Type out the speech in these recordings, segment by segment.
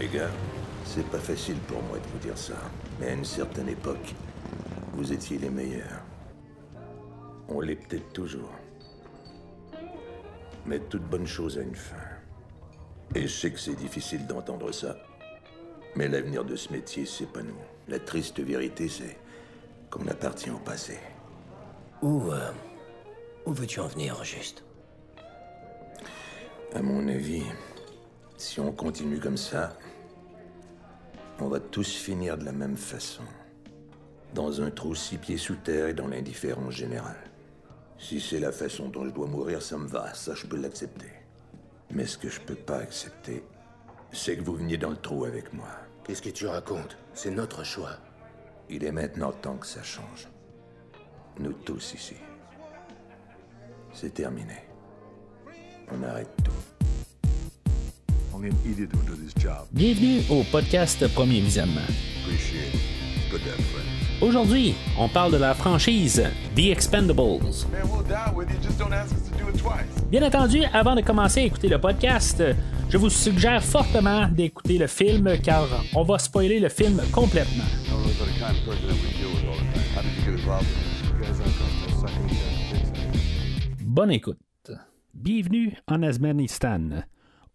Les gars, c'est pas facile pour moi de vous dire ça, mais à une certaine époque, vous étiez les meilleurs. On l'est peut-être toujours. Mais toute bonne chose a une fin. Et je sais que c'est difficile d'entendre ça. Mais l'avenir de ce métier, c'est pas nous. La triste vérité, c'est qu'on appartient au passé. Où, euh, où veux-tu en venir, juste? À mon avis, si on continue comme ça, on va tous finir de la même façon. Dans un trou six pieds sous terre et dans l'indifférence générale. Si c'est la façon dont je dois mourir, ça me va, ça je peux l'accepter. Mais ce que je peux pas accepter, c'est que vous veniez dans le trou avec moi. Qu'est-ce que tu racontes? C'est notre choix. Il est maintenant temps que ça change. Nous tous ici. C'est terminé. On arrête tout. Do this job. Bienvenue au podcast Premier Visionnement. Aujourd'hui, on parle de la franchise The Expendables. Bien entendu, avant de commencer à écouter le podcast, je vous suggère fortement d'écouter le film car on va spoiler le film complètement. Bonne écoute. Bienvenue en Afghanistan.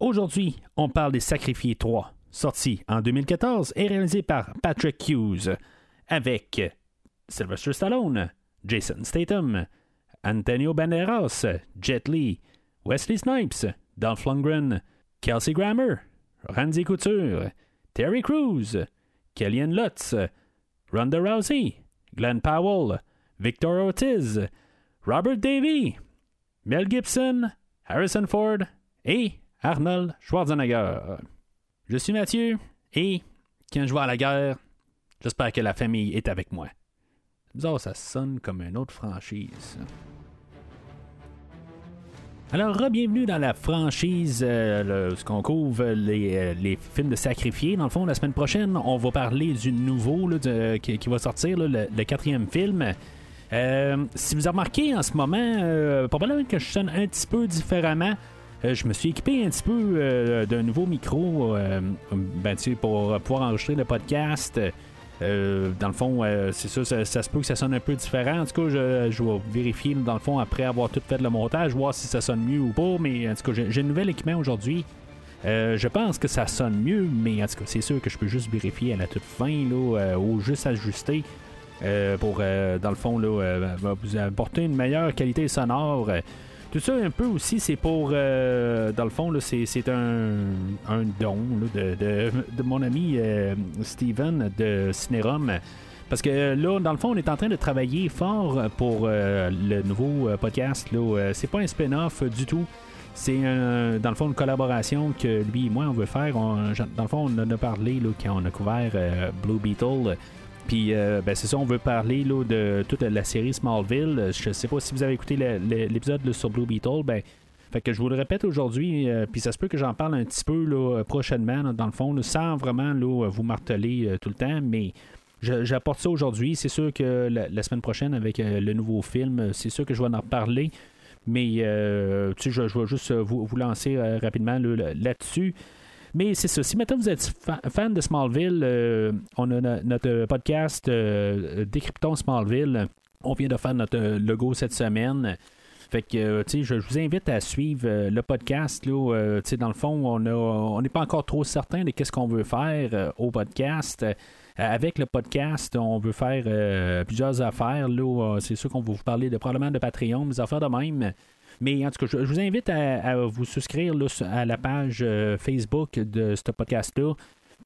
Aujourd'hui, on parle des Sacrifiés 3, sorti en 2014 et réalisé par Patrick Hughes, avec Sylvester Stallone, Jason Statham, Antonio Banderas, Jet Li, Wesley Snipes, Dolph Lundgren, Kelsey Grammer, Randy Couture, Terry Crews, Kellyanne Lutz, Ronda Rousey, Glenn Powell, Victor Ortiz, Robert Davey, Mel Gibson, Harrison Ford et Arnold Schwarzenegger. Je suis Mathieu et quand je vais à la guerre, j'espère que la famille est avec moi. Bizarre, ça sonne comme une autre franchise. Alors, bienvenue dans la franchise, euh, le- ce qu'on couvre les, euh, les films de sacrifiés. Dans le fond, la semaine prochaine, on va parler du nouveau qui, va sortir, le quatrième film. Euh, si vous avez remarqué en ce moment, euh, probablement que je sonne un petit peu différemment. Euh, je me suis équipé un petit peu euh, d'un nouveau micro euh, ben, pour pouvoir enregistrer le podcast. Dans le fond, c'est ça, ça, ça se peut que ça sonne un peu différent. En tout cas, je, vais vérifier dans le fond après avoir tout fait le montage, voir si ça sonne mieux ou pas. Mais en tout cas, j'ai un nouvel équipement aujourd'hui. Je pense que ça sonne mieux, mais en tout cas, c'est sûr que je peux juste vérifier à la toute fin là, ou juste ajuster pour, dans le fond, là, vous apporter une meilleure qualité sonore. Tout ça, un peu aussi, c'est pour, euh, dans le fond, c'est, un, un don de, de- mon ami euh, Steven de Cinérum. Parce que là, dans le fond, on est en train de travailler fort pour euh, le nouveau podcast. C'est pas un spin-off du tout. C'est dans le fond une collaboration que lui et moi on veut faire. Dans le fond, on en a parlé là, quand on a couvert Blue Beetle. Puis euh, ben, c'est ça, on veut parler là, de toute la série Smallville. Je sais pas si vous avez écouté l'épisode sur Blue Beetle, ben. Fait que je vous le répète aujourd'hui, euh, puis ça se peut que j'en parle un petit peu là, prochainement, là, dans le fond, sans vraiment vous marteler euh, tout le temps, mais j'apporte ça aujourd'hui. C'est sûr que la, semaine prochaine, avec euh, le nouveau film, euh, c'est sûr que je vais en reparler. Mais euh, je, vais juste euh, vous, vous lancer euh, rapidement là, là- là-dessus. Mais c'est ça. Si maintenant vous êtes fa- fan de Smallville, euh, on a no- notre podcast euh, Décryptons Smallville. On vient de faire notre euh, logo cette semaine. Fait que, euh, tu je, je vous invite à suivre euh, le podcast. Là, euh, dans le fond, on n'est pas encore trop certain de qu'est-ce qu'on veut faire euh, au podcast. Euh, avec le podcast, on veut faire euh, plusieurs affaires. Là, Euh, c'est sûr qu'on va vous parler de, probablement de Patreon, des affaires de même. Mais en tout cas, je, vous invite à, vous souscrire à la page euh, Facebook de ce podcast-là.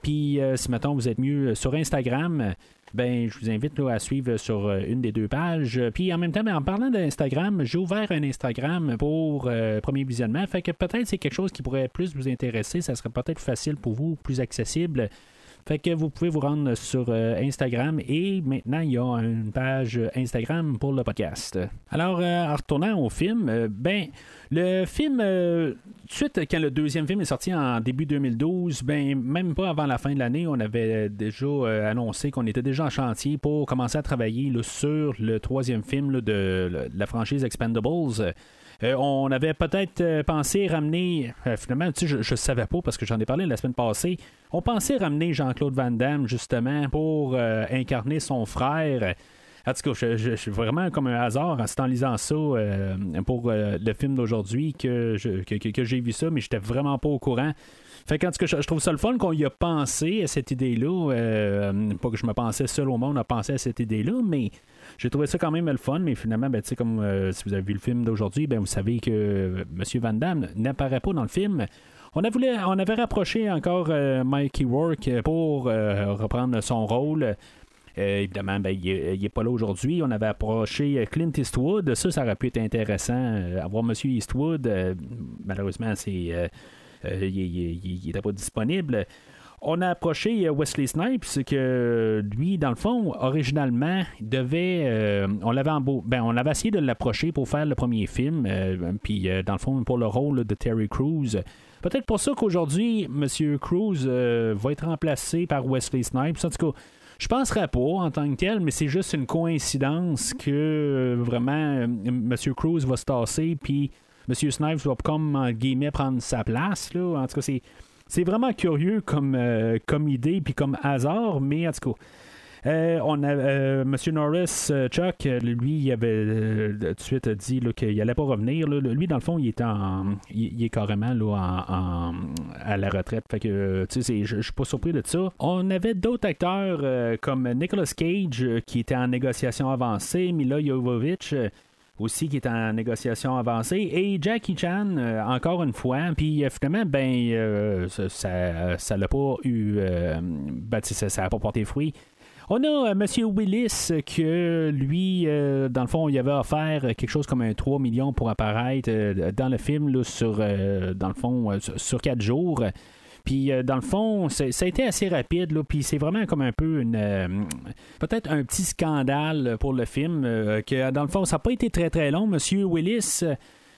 Puis, euh, si maintenant vous êtes mieux sur Instagram, ben, je vous invite là, à suivre sur euh, une des deux pages. Puis, en même temps, ben, en parlant d'Instagram, j'ai ouvert un Instagram pour premier visionnement. Fait que peut-être c'est quelque chose qui pourrait plus vous intéresser. Ça serait peut-être facile pour vous, plus accessible. Fait que vous pouvez vous rendre sur euh, Instagram et maintenant il y a une page Instagram pour le podcast. Alors, euh, en retournant au film, euh, ben, le film, suite quand le deuxième film est sorti en début 2012, ben, même pas avant la fin de l'année, on avait déjà annoncé qu'on était déjà en chantier pour commencer à travailler sur le troisième film de la franchise Expendables. Euh, on avait peut-être euh, pensé ramener, euh, finalement, tu sais, je ne savais pas parce que j'en ai parlé la semaine passée, on pensait ramener Jean-Claude Van Damme justement pour incarner son frère. En tout cas, je, suis vraiment comme un hasard en lisant ça pour le film d'aujourd'hui que, que, j'ai vu ça, mais j'étais vraiment pas au courant. Fait qu'en tout cas, je, trouve ça le fun qu'on y a pensé à cette idée-là. pas que je me pensais seul au monde à penser à cette idée-là, mais j'ai trouvé ça quand même le fun, mais finalement, ben, comme euh, si vous avez vu le film d'aujourd'hui, ben, vous savez que euh, M. Van Damme n'apparaît pas dans le film. On, a voulu, on avait rapproché encore euh, Mikey Rourke pour reprendre son rôle. évidemment, ben, il n'est pas là aujourd'hui. On avait approché Clint Eastwood. Ça, ça aurait pu être intéressant. avoir M. Eastwood, malheureusement, c'est, il n'était pas disponible. On a approché euh, Wesley Snipes, que lui, dans le fond, originalement, devait. Euh, on l'avait ben, on avait essayé de l'approcher pour faire le premier film, euh, puis dans le fond, pour le rôle de Terry Crews. Peut-être pour ça qu'aujourd'hui, M. Crews va être remplacé par Wesley Snipes. En tout cas, je penserais pas en tant que tel, mais c'est juste une coïncidence que vraiment M. Cruz va se tasser, puis M. Snipes va comme, en guillemets, prendre sa place. En tout cas, c'est c'est vraiment curieux comme, euh, comme idée puis comme hasard, mais en tout cas. Euh, on a euh, Monsieur Norris, Chuck, lui, il avait tout de suite dit qu'il n'allait pas revenir. Lui, dans le fond, il est en, il, est carrément là, à la retraite. Fait que, tu sais, je suis pas surpris de ça. On avait d'autres acteurs comme Nicolas Cage qui était en négociation avancée, Mila Jovovich aussi qui est en négociation avancée. Et Jackie Chan, euh, encore une fois, puis euh, finalement, ben, euh, ça l'a pas eu. Ben, ça n'a pas porté fruit. On a M. Willis que lui, dans le fond, il avait offert quelque chose comme un 3 millions pour apparaître dans le film là, sur, dans le fond, sur 4 jours. Puis euh, dans le fond, ça a été assez rapide, là, puis c'est vraiment comme un peu une. Euh, peut-être un petit scandale pour le film, euh, que dans le fond, ça n'a pas été très très long. Monsieur Willis.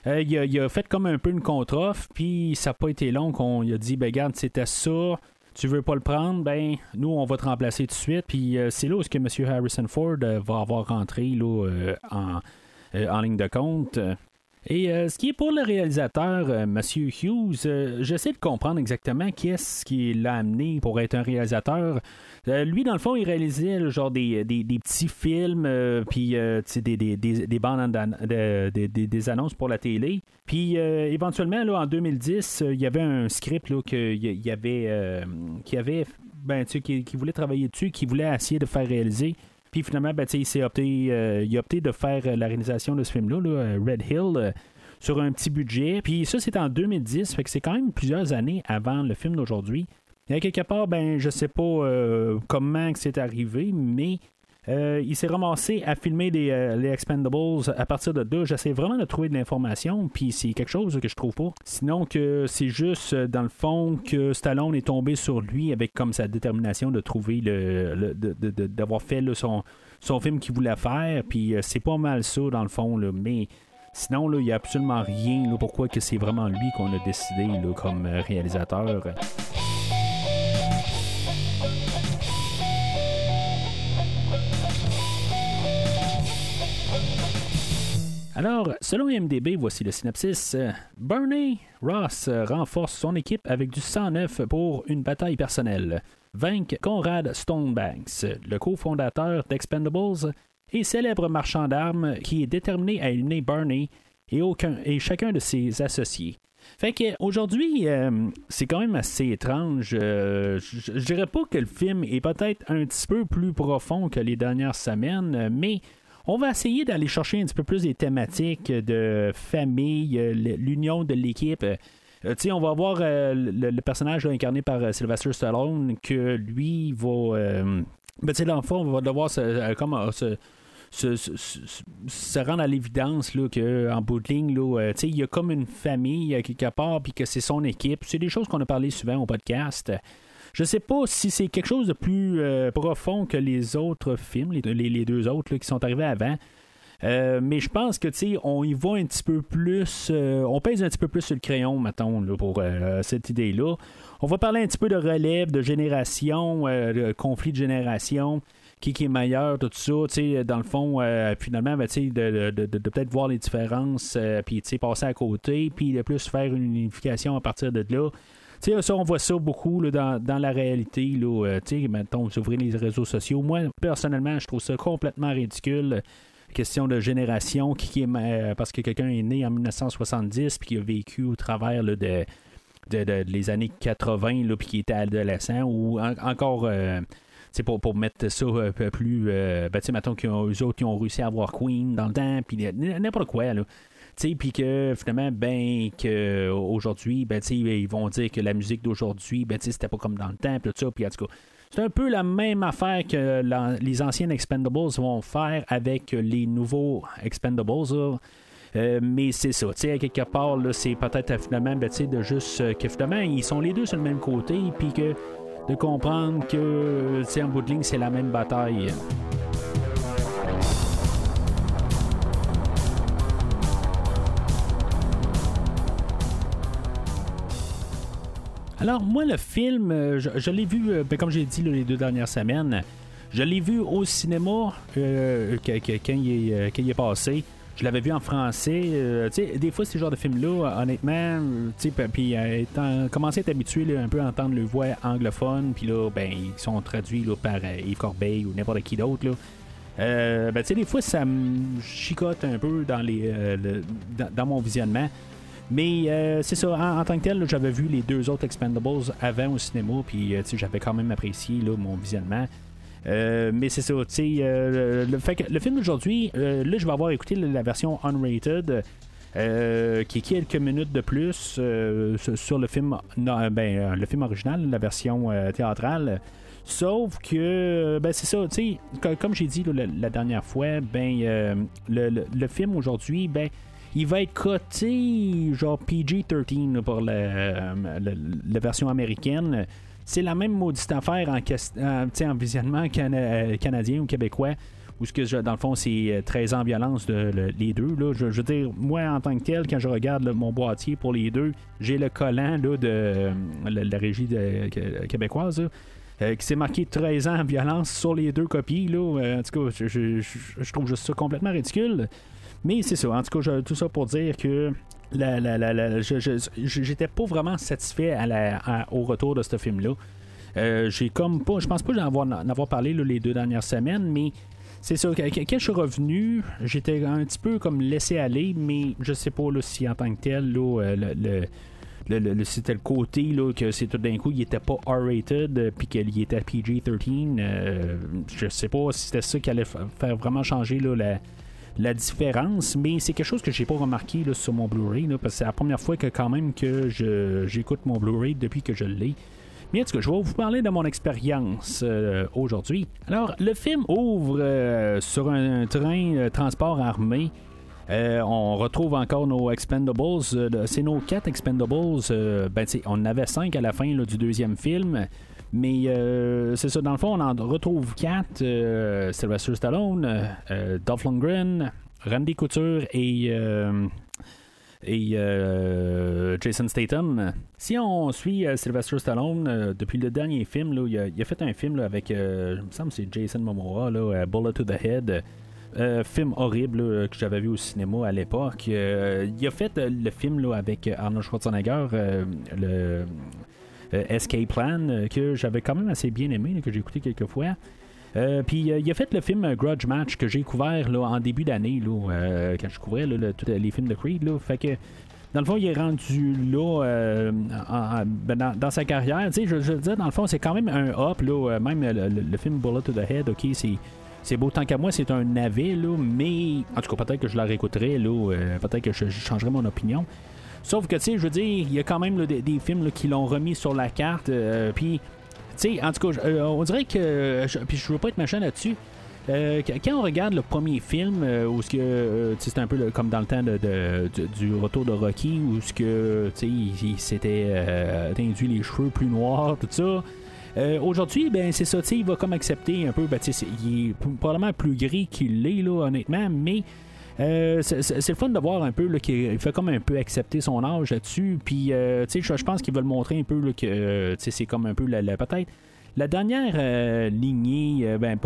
il, a, fait comme un peu une contre-offre, puis ça n'a pas été long qu'on a dit, ben regarde, c'était ça, tu veux pas le prendre, ben nous on va te remplacer tout de suite. Puis c'est là où que M. Harrison Ford va avoir rentré là, en, en, ligne de compte. Et euh, ce qui est pour le réalisateur, euh, Monsieur Hughes, euh, j'essaie de comprendre exactement qu'est-ce qui l'a amené pour être un réalisateur. lui, dans le fond, il réalisait genre des, petits films, puis des, des, des, bandes des, annonces pour la télé. Puis éventuellement, là, en 2010, il y avait un script là, qu'il y avait, qui avait ben, qui, qui voulait travailler dessus, qui voulait essayer de faire réaliser. Puis finalement, ben, il, opté, euh, il a opté de faire euh, la réalisation de ce film-là, euh, Red Hill, sur un petit budget. Puis ça, c'est en 2010, fait que c'est quand même plusieurs années avant le film d'aujourd'hui. A quelque part, ben, je sais pas comment c'est arrivé, mais euh, il s'est ramassé à filmer euh, les Expendables à partir de là. J'essaie vraiment de trouver de l'information, puis c'est quelque chose que je trouve pas. Sinon que c'est juste, euh, dans le fond, que Stallone est tombé sur lui avec comme sa détermination de trouver le, d'avoir fait son, son film qu'il voulait faire, puis c'est pas mal ça dans le fond, là, mais sinon il n'y a absolument rien pourquoi que c'est vraiment lui qu'on a décidé comme réalisateur. Alors, selon IMDB, voici le synopsis. Bernie Ross renforce son équipe avec du 109 pour une bataille personnelle. Vaincre Conrad Stonebanks, le cofondateur d'Expendables et célèbre marchand d'armes qui est déterminé à éliminer Bernie et, chacun de ses associés. Fait que aujourd'hui, euh, c'est quand même assez étrange. Euh, je dirais pas que le film est peut-être un petit peu plus profond que les dernières semaines, mais on va essayer d'aller chercher un petit peu plus des thématiques de famille, euh, l'union de l'équipe. Euh, on va voir euh, le, personnage incarné par Sylvester Stallone que lui va. Ben, l'enfant va devoir se, comme, se, se, rendre à l'évidence qu'en bout de ligne, il y a comme une famille quelque part, puis que c'est son équipe. C'est des choses qu'on a parlé souvent au podcast. Je sais pas si c'est quelque chose de plus euh, profond que les autres films, les, deux autres qui sont arrivés avant. Euh, mais je pense que tu on y va un petit peu plus, euh, on pèse un petit peu plus sur le crayon, mettons, pour cette idée-là. On va parler un petit peu de relève, de génération, de conflit de génération. qui, qui est meilleur, tout ça, tu sais, dans le fond, finalement, ben, tu sais, de, de, peut-être voir les différences, puis, passer à côté, puis de plus faire une unification à partir de là. Sais, on voit ça beaucoup dans, dans la réalité. Euh, mettons, vous ouvrez les réseaux sociaux. Moi, personnellement, je trouve ça complètement ridicule. Question de génération, qui, qui est, euh, parce que quelqu'un est né en 1970 puis qui a vécu au travers là, de, les années 80 là, puis qui était adolescent ou en- encore. euh, pour, pour mettre ça un peu plus. Euh, ben, mettons qu'eux autres, ils ont réussi à avoir Queen dans le temps, puis n'importe quoi. Puis que finalement, ben, que aujourd'hui, ben, ils vont dire que la musique d'aujourd'hui, ben, c'était pas comme dans le temps, tout ça, puis en tout cas. C'est un peu la même affaire que les anciens Expendables vont faire avec les nouveaux Expendables. Euh, mais c'est ça, tu sais, quelque part, c'est peut-être finalement, ben, de juste euh, que finalement, ils sont les deux sur le même côté, puis que de comprendre que, tu en bout de ligne, c'est la même bataille. Alors, moi, le film, euh, je, je l'ai vu, euh, ben, comme j'ai dit les deux dernières semaines, je l'ai vu au cinéma euh, quand, il est, passé. Je l'avais vu en français. euh, des fois, ces genres de films-là, honnêtement, puis étant, commencer à être habitué un peu à entendre le voix anglophone, puis là, ben, ils sont traduits là, par euh, Yves Corbeil ou n'importe qui d'autre. ben, des fois, ça me chicote un peu dans, les, le- dans mon visionnement. Mais euh, c'est ça, en, tant que tel, j'avais vu les deux autres Expendables avant au cinéma, puis euh, j'avais quand même apprécié là, mon visionnement. Euh, mais c'est ça, tu sais, le, le film d'aujourd'hui, euh, là, je vais avoir écouté la, version unrated. qui est quelques minutes de plus sur, le film non, ben, le film original, la version théâtrale. Sauf que, ben c'est ça, tu sais, co- comme j'ai dit la, dernière fois, ben le, le- le film aujourd'hui, ben il va être coté genre PG-13 là, pour la, euh, version américaine. C'est la même maudite affaire en, en, en visionnement euh, canadien ou québécois. Où ce que dans le fond, c'est euh, 13 ans violence de le- les deux. Là. Je, veux dire, moi, en tant que tel, quand je regarde mon boîtier pour les deux, j'ai le collant là, de euh, la, régie québécoise. euh, qui s'est marqué 13 ans en violence sur les deux copies. Là. Euh, en tout cas, je trouve juste ça complètement ridicule. Mais c'est ça. En tout cas, tout ça pour dire que j'étais pas vraiment satisfait au retour de ce film-là. Euh, j'ai comme pas. Je pense pas d'en avoir, parlé les deux dernières semaines, mais c'est ça. Quand, je suis revenu, j'étais un petit peu comme laissé aller, mais je sais pas si en tant que tel, euh, le- c'était le côté que c'est tout d'un coup il était pas R-rated euh, puis qu'il était PG-13 euh, je sais pas si c'était ça qui allait fa- faire vraiment changer la, la différence mais c'est quelque chose que j'ai pas remarqué là, sur mon Blu-ray parce que c'est la première fois que quand même que j'écoute mon Blu-ray depuis que je l'ai mais en tout cas, je vais vous parler de mon expérience euh, aujourd'hui. Alors, le film ouvre euh, sur un, train euh, transport armé. On retrouve encore nos Expendables. C'est nos quatre Expendables. Ben, on en avait cinq à la fin du deuxième film. Mais euh, c'est ça, dans le fond, on en retrouve quatre. Euh, Sylvester Stallone, euh, euh, Dolph Lundgren, Randy Couture et... et Jason Statham. Si on suit Sylvester Stallone depuis le dernier film, il, a, fait un film avec, il me semble c'est Jason Momoa, là, Bullet to the Head. Film horrible que j'avais vu au cinéma à l'époque. Il a fait le film là, avec Arnold Schwarzenegger, le Escape Plan, euh, que j'avais quand même assez bien aimé, que j'ai écouté quelques fois. Euh, puis euh, il a fait le film euh, Grudge Match que j'ai couvert là, en début d'année, là, euh, quand je couvrais le- tous les films de Creed. Là, fait que dans le fond, il est rendu là euh, en- en- ben, dans, sa carrière. Je, je veux dire, dans le fond, c'est quand même un up. Là, euh, même le, le- le film Bullet to the Head, ok, c'est. Beau tant qu'à moi, c'est un navet, là, mais en tout cas, peut-être que je la réécouterai, là, euh, peut-être que je, je changerai mon opinion. Sauf que, tu sais, je veux dire, il y a quand même des, films qui l'ont remis sur la carte, euh, puis tu sais, en tout cas, euh, on dirait que. Puis je veux pas être machin là-dessus. Euh, qu- quand on regarde le premier film, où ce que c'est un peu comme dans le temps de, du, retour de Rocky, où ce que il, il s'était teindu les cheveux plus noirs, tout ça. Aujourd'hui, ben c'est ça, il va comme accepter un peu, ben il est probablement plus gris qu'il l'est là, honnêtement, mais euh, c'est le fun de voir un peu qu'il fait comme un peu accepter son âge là-dessus. Puis, euh, tu sais, je, pense qu'ils veulent montrer un peu là, que euh, c'est comme un peu la, peut-être La dernière lignée, ben,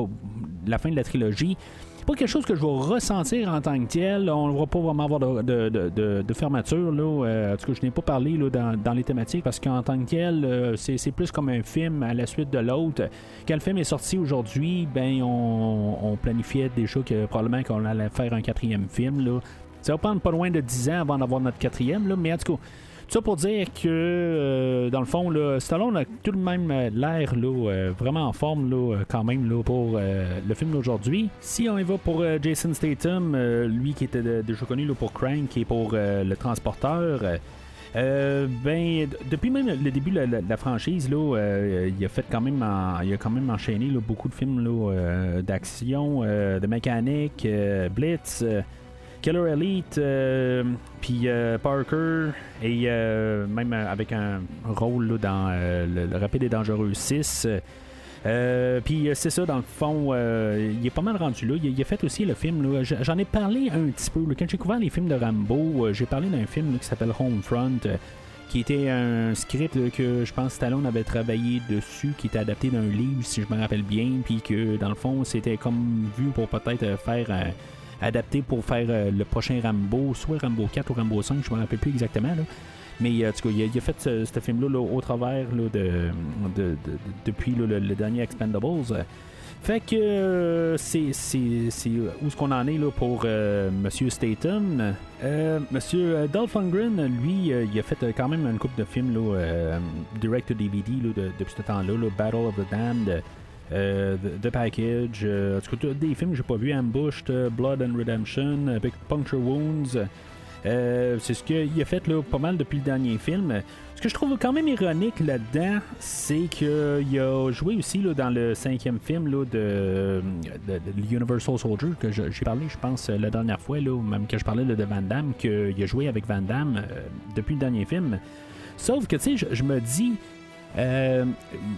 la fin de la trilogie, c'est pas quelque chose que je vais ressentir en tant que tel. On ne va pas vraiment avoir de, fermeture. Là. Euh, en tout cas, je n'ai pas parlé là, dans, les thématiques parce qu'en tant que tel, euh, c'est, plus comme un film à la suite de l'autre. Quand le film est sorti aujourd'hui, ben on, on planifiait déjà que probablement qu'on allait faire un quatrième film. Là. Ça va prendre pas loin de 10 ans avant d'avoir notre quatrième, là, mais en tout cas, ça pour dire que, euh, dans le fond, Stallone a tout de même euh, l'air euh, vraiment en forme là, quand même là, pour le film d'aujourd'hui. Si on y va pour Jason Statham, lui qui était déjà connu là, pour Crank et pour le transporteur. ben, depuis même le début de la, franchise, là, il a fait quand même, en- il a quand même enchaîné beaucoup de films d'action, de mécanique, Blitz, Killer Elite, euh, puis euh, Parker, et euh, même avec un rôle dans le, le Rapide et Dangereux 6. Euh, puis c'est ça, dans le fond, euh, il est pas mal rendu là. Il, a fait aussi le film, j'en ai parlé un petit peu. Quand j'ai couvert les films de Rambo, j'ai parlé d'un film qui s'appelle Homefront. qui était un script que je pense Stallone avait travaillé dessus, qui était adapté d'un livre, si je me rappelle bien, puis que dans le fond, c'était comme vu pour peut-être faire adapté pour faire euh, le prochain Rambo, soit Rambo 4 ou Rambo 5, je me rappelle plus exactement. Là. Mais euh, en tout cas, il a, fait ce, ce film-là là, au travers de, de- de- de- depuis le, dernier Expendables. Fait que euh, c'est, où est-ce qu'on en est là, pour Monsieur Statham? Euh, Monsieur Dolph Lundgren, lui, il a fait quand même une couple de films là, direct to DVD depuis ce temps-là, là, Battle of the Damned. Euh, the, Package, euh, en tout cas, des films que j'ai pas vu, Ambushed, euh, Blood and Redemption, avec Puncture Wounds. Euh, c'est ce qu'il a fait là, pas mal depuis le dernier film. Ce que je trouve quand même ironique là-dedans, c'est qu'il a joué aussi là, dans le cinquième film là, de, de- Universal Soldier, que j'ai parlé, je pense, la dernière fois, là, même que je parlais de Van Damme, qu'il a joué avec Van Damme euh, depuis le dernier film. Sauf que, tu sais, je me dis, euh,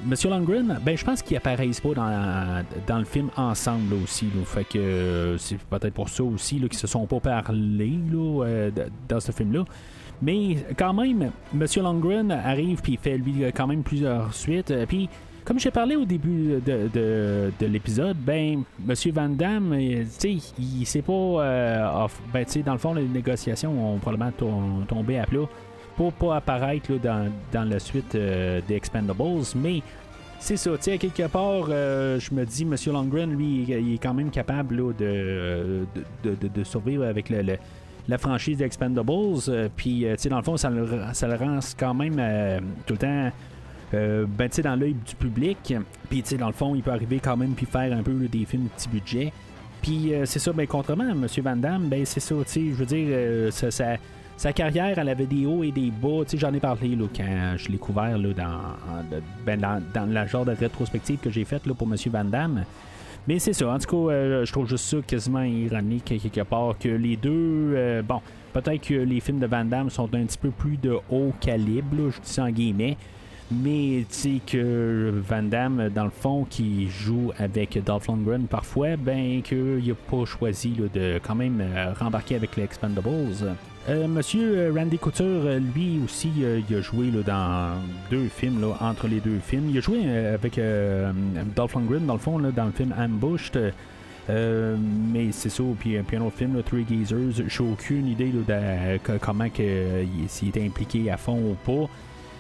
Monsieur Lundgren, ben je pense qu'ils apparaissent pas dans, dans le film ensemble aussi. Là. Euh, c'est peut-être pour ça aussi qu'ils se sont pas parlé là, euh, dans ce film-là. Mais quand même, Monsieur Lundgren arrive puis fait lui quand même plusieurs suites. Puis comme j'ai parlé au début de, de- de l'épisode, ben Monsieur Van Damme, tu sais, il s'est pas ben tu sais dans le fond les négociations ont probablement tom- tombé à plat pour pas apparaître dans, dans la suite euh, des Expendables, mais c'est ça, tu sais, quelque part, euh, je me dis, M. Longren, lui, il est quand même capable de, de, de- survivre avec le- la franchise des Expendables, euh, puis, euh, tu sais, dans le fond, ça le, ça le rend quand même euh, tout le temps. ben, tu sais, dans l'œil du public. Puis, tu sais, dans le fond, il peut arriver quand même puis faire un peu des films petit budget. Puis, c'est ça, ben, contrairement à M. Van Damme, ben, c'est ça, tu sais, je veux dire, ça, ça- sa carrière, elle avait des hauts et des bas. J'en ai parlé là, quand je l'ai couvert là, dans, ben, la genre de rétrospective que j'ai faite pour M. Van Damme. Mais c'est ça. En tout cas, euh, je trouve juste ça quasiment ironique quelque part que les deux. euh, bon, peut-être que les films de Van Damme sont un petit peu plus de haut calibre, je dis en guillemets. Mais tu sais que Van Damme, dans le fond, qui joue avec Dolph Lundgren parfois, ben qu'il n'a pas choisi là, de quand même euh, rembarquer avec les Expendables. Euh, Monsieur euh, Randy Couture, euh, lui aussi, il a joué là, dans deux films, là, entre les deux films. Il a joué avec Dolph Lundgren, dans le fond, dans le film Ambushed. Mais c'est ça, puis, puis un autre film, Three Geezers, j'ai aucune idée de comment que, il- s'il était impliqué à fond ou pas.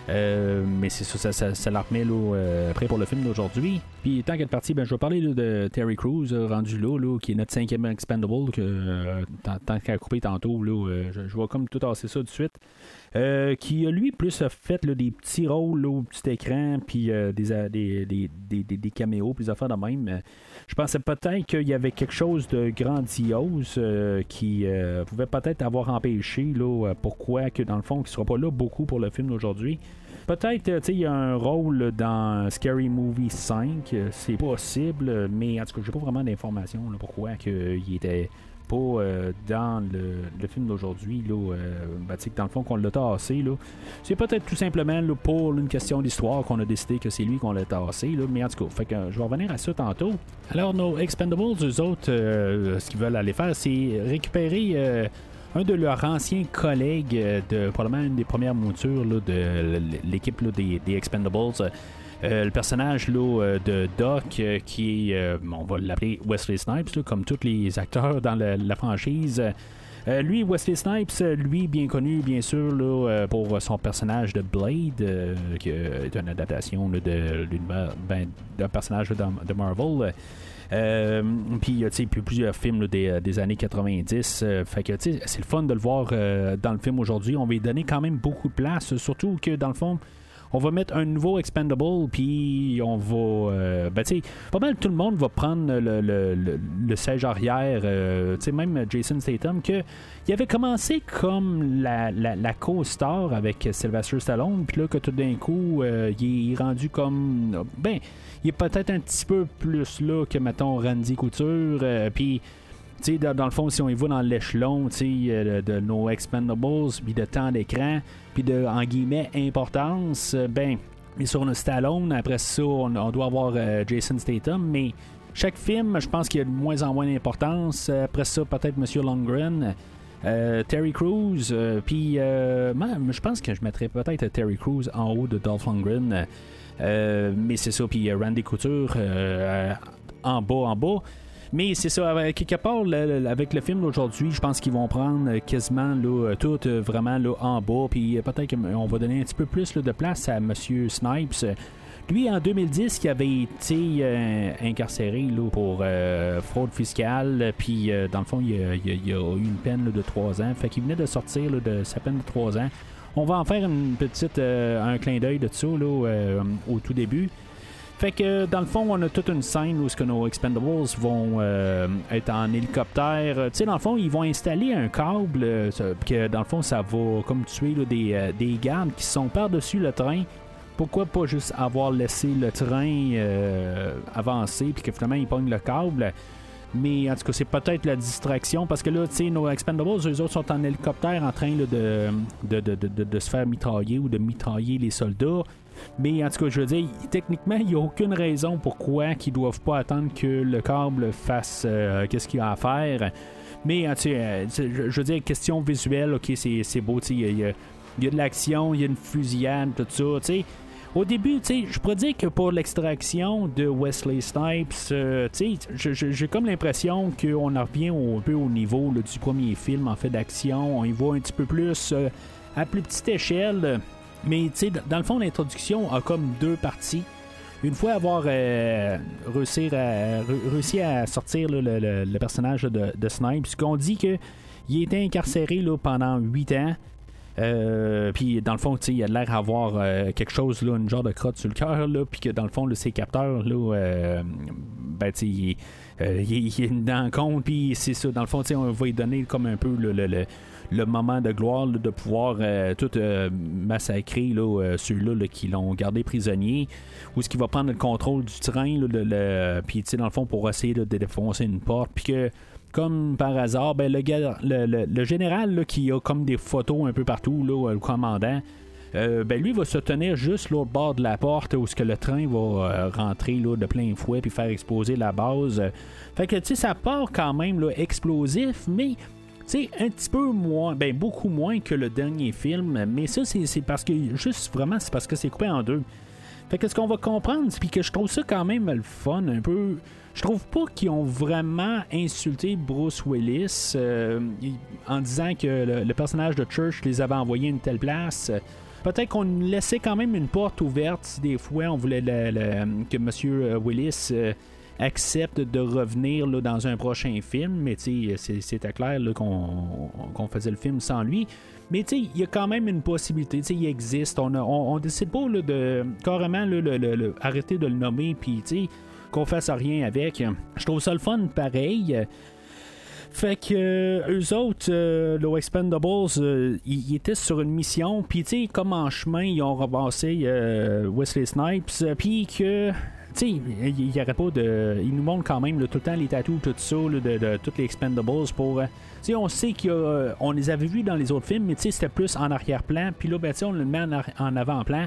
Euh, mais c'est ça, ça, la remet là, euh, prêt pour le film d'aujourd'hui. Puis tant qu'elle est partie, ben, je vais parler de Terry Crews, euh, rendu là, qui est notre cinquième expendable, que tant, qu'à couper tantôt, là, je, vais comme tout tasser ça de suite. Qui a lui plus a fait des petits rôles au petit écran, puis des, des, des- des caméos, puis des affaires de même. Je pensais peut-être qu'il y avait quelque chose de grandiose euh, qui euh, pouvait peut-être avoir empêché là, euh, pourquoi que dans le fond, qu'il ne sera pas là beaucoup pour le film d'aujourd'hui. Peut-être, il y a un rôle dans Scary Movie 5, euh, c'est possible, mais en tout cas, j'ai pas vraiment d'informations pourquoi que, euh, il était pas euh, dans le, film d'aujourd'hui, euh, ben, dans le fond, qu'on l'a tassé. C'est peut-être tout simplement pour une question d'histoire qu'on a décidé que c'est lui qu'on l'a tassé, là, mais en tout cas, euh, je vais revenir à ça tantôt. Alors, nos Expendables, eux autres, euh, ce qu'ils veulent aller faire, c'est récupérer un de leurs anciens collègues de probablement une des premières moutures de l'équipe des Expendables. Le personnage là, de Doc, qui est, on va l'appeler Wesley Snipes, comme tous les acteurs dans la franchise. Euh, lui, Wesley Snipes, lui, bien connu, bien sûr, là, euh, pour son personnage de Blade, euh, qui est une adaptation de, ben, d'un personnage de, Marvel. puis tu sais plusieurs films des, années 90 fait que c'est le fun de le voir dans le film aujourd'hui on va lui donner quand même beaucoup de place surtout que dans le fond on va mettre un nouveau expendable, puis on va. Euh, ben, tu sais, pas mal tout le monde va prendre le, le, le, siège arrière. Euh, tu sais, même Jason Statham, que il avait commencé comme la, la, co-star avec Sylvester Stallone, puis là, que tout d'un coup, euh, il est rendu comme. Ben, il est peut-être un petit peu plus là que, mettons, Randy Couture, puis dans, le fond, si on y va dans l'échelon euh, de, nos expendables, puis de temps d'écran, puis de, en guillemets, importance, euh, ben, mais sur le Stallone, après ça, on, doit avoir euh, Jason Statham, mais chaque film, je pense qu'il y a de moins en moins d'importance. Après ça, peut-être Monsieur Longren. Terry Crews, puis je pense que je mettrais peut-être Terry Crews en haut de Dolph Lundgren, mais c'est ça, puis Randy Couture en bas, en bas. Mais c'est ça, quelque part, avec le film d'aujourd'hui, je pense qu'ils vont prendre quasiment là, tout euh, vraiment en bas. Puis euh, peut-être qu'on va donner un petit peu plus de place à M. Snipes. Lui, en 2010, il avait été euh, incarcéré pour fraude fiscale. Puis, dans le fond, il a, eu une peine de 3 ans. Fait qu'il venait de sortir de sa peine de 3 ans. On va en faire une petite, un clin d'œil de ça au tout début. Fait que dans le fond, on a toute une scène où ce que nos Expendables vont euh, être en hélicoptère. Tu sais, dans le fond, ils vont installer un câble euh, que dans le fond, ça va comme tuer des, euh, des gardes qui sont par-dessus le train. Pourquoi pas juste avoir laissé le train avancer puis que finalement ils pognent le câble? Mais en tout cas, c'est peut-être la distraction parce que là, tu sais, nos Expendables, eux autres sont en hélicoptère en train de, de, de, de, se faire mitrailler ou de mitrailler les soldats. Mais en tout cas, je veux dire, techniquement, il n'y a aucune raison pourquoi qu'ils doivent pas attendre que le câble fasse euh, qu'est-ce qu'il a à faire. Mais tu sais, je veux dire, question visuelle, ok, c'est beau, il y, a, y a de l'action, il y a une fusillade, tout ça, tu sais. Au début, je pourrais dire que pour l'extraction de Wesley Snipes, euh, j'ai comme l'impression qu'on en revient un peu au niveau du premier film en fait d'action. On y voit un petit peu plus euh, à plus petite échelle. Mais tu sais, dans le fond, l'introduction a comme deux parties. Une fois avoir euh, réussi, à, à sortir le, personnage de, de Snipes, qu'on dit qu'il était incarcéré là, pendant huit ans. Euh, puis dans le fond, il a l'air d'avoir euh, quelque chose, là, une genre de crotte sur le cœur, puis que dans le fond, ses capteurs, là, ben, il, il, est dans compte, puis c'est ça. Dans le fond, on va lui donner comme un peu le, le moment de gloire de pouvoir euh, tout euh, massacrer là, euh, ceux-là qui l'ont gardé prisonnier, ou ce qui va prendre le contrôle du train, puis dans le fond pour essayer de défoncer une porte, puis que comme par hasard, ben, le, le, général qui a comme des photos un peu partout, le commandant, ben lui va se tenir juste au bord de la porte où ce que le train va rentrer là, de plein fouet puis faire exploser la base. Fait que tu sais ça part quand même explosif, mais c'est un petit peu moins, ben beaucoup moins que le dernier film, mais ça c'est parce que juste vraiment c'est parce que c'est coupé en deux. Fait que ce qu'on va comprendre, c'est que je trouve ça quand même le fun, un peu. Je trouve pas qu'ils ont vraiment insulté Bruce Willis euh, en disant que le, personnage de Church les avait envoyés à une telle place. Peut-être qu'on laissait quand même une porte ouverte si des fois on voulait que M. Willis euh, accepte de revenir là, dans un prochain film, mais c'était clair qu'on faisait le film sans lui. Mais il y a quand même une possibilité, il existe. On, on, décide pas de carrément le, arrêter de le nommer, puis qu'on fasse rien avec. Je trouve ça le fun pareil. Fait que euh, eux autres, euh, les Expendables, euh, ils étaient sur une mission, puis tu sais, comme en chemin, ils ont ramassé Wesley Snipes, puis que sais, il y, aurait pas de. Il nous montre quand même tout le temps les tatous, tout ça, de, de, toutes les expendables pour. Euh, tu on sait qu'on euh, les avait vus dans les autres films, mais tu c'était plus en arrière-plan. Puis là, ben, on le met en, avant-plan.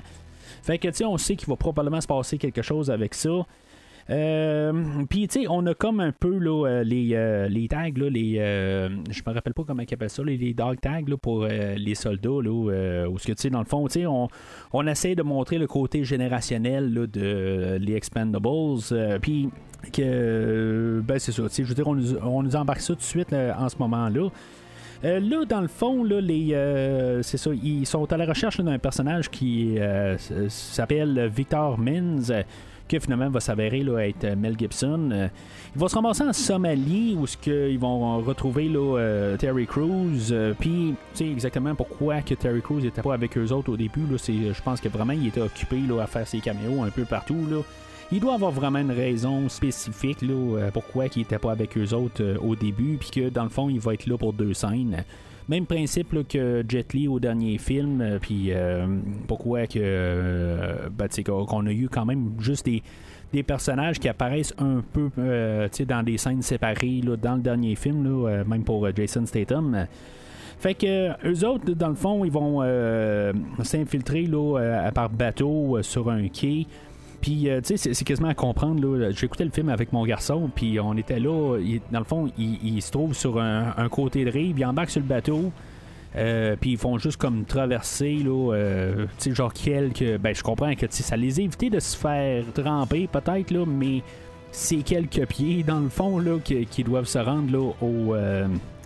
Fait que, tu on sait qu'il va probablement se passer quelque chose avec ça. Euh, Puis, tu sais, on a comme un peu là, euh, les, euh, les tags, là, les, je me rappelle pas comment ils appellent ça, les, les dog tags là, pour les soldats, là, où ce que, tu sais, dans le fond, tu sais, on, on essaie de montrer le côté générationnel là, de les Expendables. Puis, que, ben, c'est ça, tu sais, je veux dire, on nous, on nous embarque ça tout de suite là, en ce moment-là. Euh, là, dans le fond, là, les, euh, c'est ça, ils sont à la recherche là, d'un personnage qui s'appelle Victor Mins, que finalement va s'avérer être euh, Mel Gibson. Euh, il va se ramasser en Somalie où ce que ils vont retrouver là, euh, Terry Crews. Puis, tu sais exactement pourquoi que Terry Crews n'était pas avec eux autres au début. Je pense que vraiment il était occupé là, à faire ses caméos un peu partout. Là. Il doit avoir vraiment une raison spécifique là, pourquoi il n'était pas avec eux autres au début, puis que dans le fond, il va être là pour deux scènes. Même principe que Jet Li au dernier film, euh, puis euh, pourquoi que euh, ben, qu'on a eu quand même juste des, des personnages qui apparaissent un peu dans des scènes séparées là, dans le dernier film, là, même pour Jason Statham. Fait que eux autres, dans le fond, ils vont s'infiltrer par bateau sur un quai. Puis, euh, tu sais, c'est- quasiment à comprendre. là. J'écoutais le film avec mon garçon, puis on était là. dans le fond, il, se trouve sur un, côté de rive, il embarque sur le bateau. euh, puis ils font juste comme traverser, là, euh, tu sais, genre quelques. Ben, je comprends que ça les a évités de se faire tremper, peut-être, là, mais c'est quelques pieds, dans le fond, là, qui, doivent se rendre, là, au.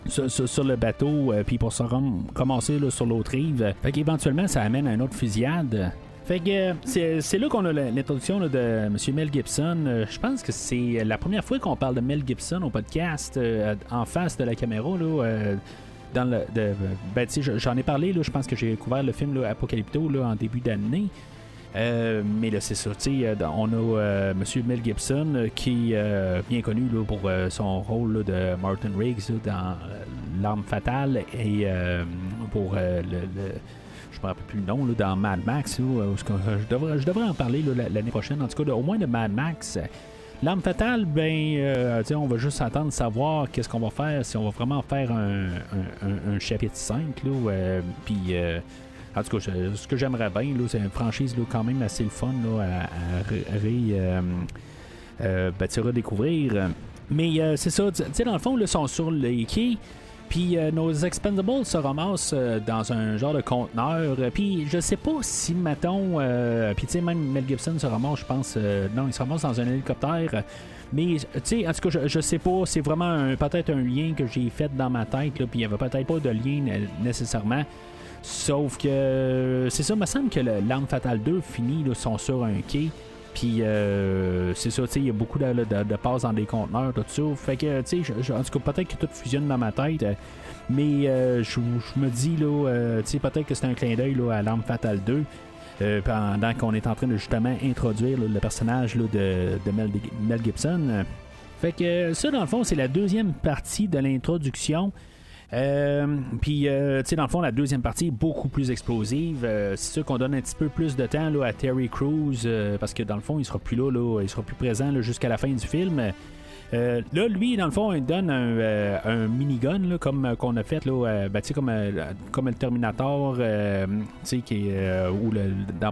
sur, sur- le bateau, puis pour se rendre, commencer là, sur l'autre rive. Fait qu'éventuellement, ça amène à une autre fusillade. Fait que euh, c'est là qu'on a l'introduction de M. Mel Gibson. Euh, Je pense que c'est la première fois qu'on parle de Mel Gibson au podcast euh, en face de la caméra. Là, dans le, de, ben, j'en ai parlé, là, je pense que j'ai couvert le film Apocalypto là, en début d'année. Euh, mais là, c'est ça. euh, On a euh, M. Mel Gibson qui est bien connu là, pour son rôle de Martin Riggs dans L'arme fatale et pour le, le- je me rappelle plus le nom, là, dans Mad Max. je, devrais, je devrais en parler l'année prochaine, en tout cas, au moins de Mad Max. L'arme fatale, ben, on va juste attendre de savoir qu'est-ce qu'on va faire, si on va vraiment faire un, chapitre 5. Là, euh, puis, en tout cas, ce que j'aimerais bien, c'est une franchise quand même assez le fun à, ré- euh, euh, redécouvrir. Mais euh, c'est ça, tu sais, dans le fond, ils sont sur les quais. Puis nos expendables se ramassent dans un genre de conteneur. Puis je sais pas si, mettons, puis tu sais, même Mel Gibson se ramasse, je pense, non, il se ramasse dans un hélicoptère. Mais, tu sais, en tout cas, je, je sais pas, c'est vraiment peut-être un lien que j'ai fait dans ma tête, puis il y avait peut-être pas de lien né- nécessairement. Sauf que, euh, c'est ça, me semble que l'arme fatale 2 finit, là, sont sur un quai. Puis euh, c'est ça, tu sais, il y a beaucoup de, de, de passes dans des conteneurs, tout ça. Fait que, tu sais, en tout cas, peut-être que tout fusionne dans ma tête. euh, mais euh, je, me dis, là, euh, tu sais, peut-être que c'est un clin d'œil à l'arme fatale 2. euh, pendant qu'on est en train de justement introduire le personnage là, de, de Mel, Mel Gibson. Fait que ça, dans le fond, c'est la deuxième partie de l'introduction. Euh, Puis, euh, tu sais, dans le fond, la deuxième partie est beaucoup plus explosive. Euh, c'est sûr qu'on donne un petit peu plus de temps là, à Terry Crews parce que dans le fond, il sera plus là, là il sera plus présent jusqu'à la fin du film. Là, lui, dans le fond, il donne un, un minigun, comme euh, qu'on a fait, là, ben, comme, comme le Terminator, ou le, dans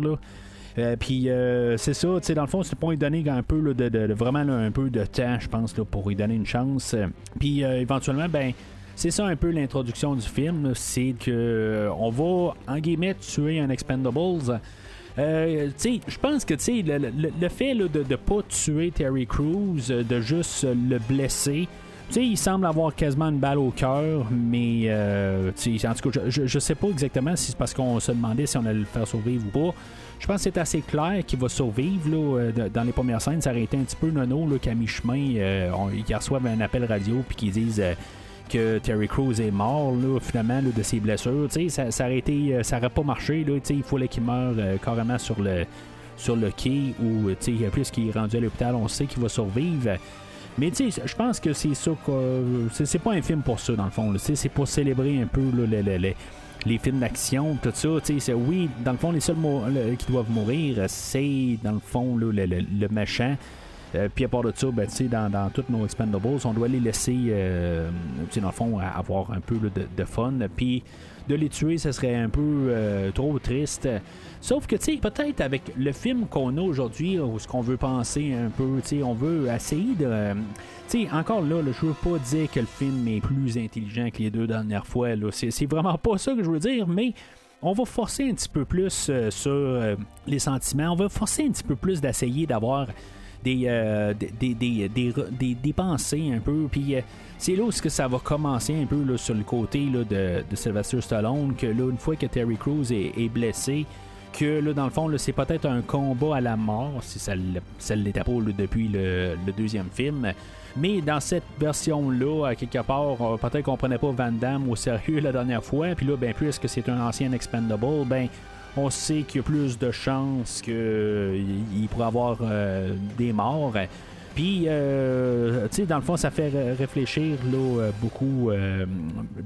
là. Puis c'est ça, tu sais, dans le fond, c'est pour lui donner un peu de, de- vraiment un peu de temps, je pense, pour lui donner une chance. Puis éventuellement, ben, c'est ça un peu l'introduction du film, c'est que euh, on va en guillemets tuer un Expendables. Euh, je pense que le, le- le fait de ne pas tuer Terry Crews, euh, de juste le blesser. Tu sais, il semble avoir quasiment une balle au cœur, mais euh, en tout cas, je, je sais pas exactement si c'est parce qu'on se demandait si on allait le faire survivre ou pas. Je pense que c'est assez clair qu'il va survivre là, euh, dans les premières scènes. Ça aurait été un petit peu nono qu'à mi-chemin, euh, ils reçoivent un appel radio puis qu'ils disent que Terry Crews est mort là, finalement de ses blessures. Ça, ça aurait été, euh, ça aurait pas marché. Là, il fallait qu'il meure euh, carrément sur le sur le quai ou sais, plus qu'il est rendu à l'hôpital, on sait qu'il va survivre. Mais je pense que c'est ça que c'est, pas un film pour ça dans le fond. C'est pour célébrer un peu là, le- le- le- les films d'action, tout ça. oui, dans le fond, les seuls qui doivent mourir, c'est dans le fond le, le- le méchant. Euh, puis à part de ça, ben, dans, dans tous nos Expendables, on doit les laisser, euh, dans le fond, avoir un peu de, fun. Puis de les tuer, ça serait un peu euh, trop triste. Sauf que, tu sais, peut-être avec le film qu'on a aujourd'hui, ou ce qu'on veut penser un peu, tu sais, on veut essayer de. tu sais, encore là, je veux pas dire que le film est plus intelligent que les deux dernières fois. C'est vraiment pas ça que je veux dire, mais on va forcer un petit peu plus sur les sentiments. On va forcer un petit peu plus d'essayer d'avoir euh, des, des, des, pensées un peu. Puis euh, c'est là où que ça va commencer un peu là, sur le côté là, de, de, Sylvester Stallone, que là, une fois que Terry Crews est, blessé, que là, dans le fond, c'est peut-être un combat à la mort, si ça, pas depuis le, deuxième film. Mais dans cette version-là, quelque part, euh, peut-être qu'on prenait pas Van Damme au sérieux la dernière fois. Puis là, ben, puisque c'est un ancien Expendable, ben, on sait qu'il y a plus de chances qu'il pourrait avoir euh, des morts. Puis, euh, tu sais, dans le fond, ça fait réfléchir là, euh, beaucoup le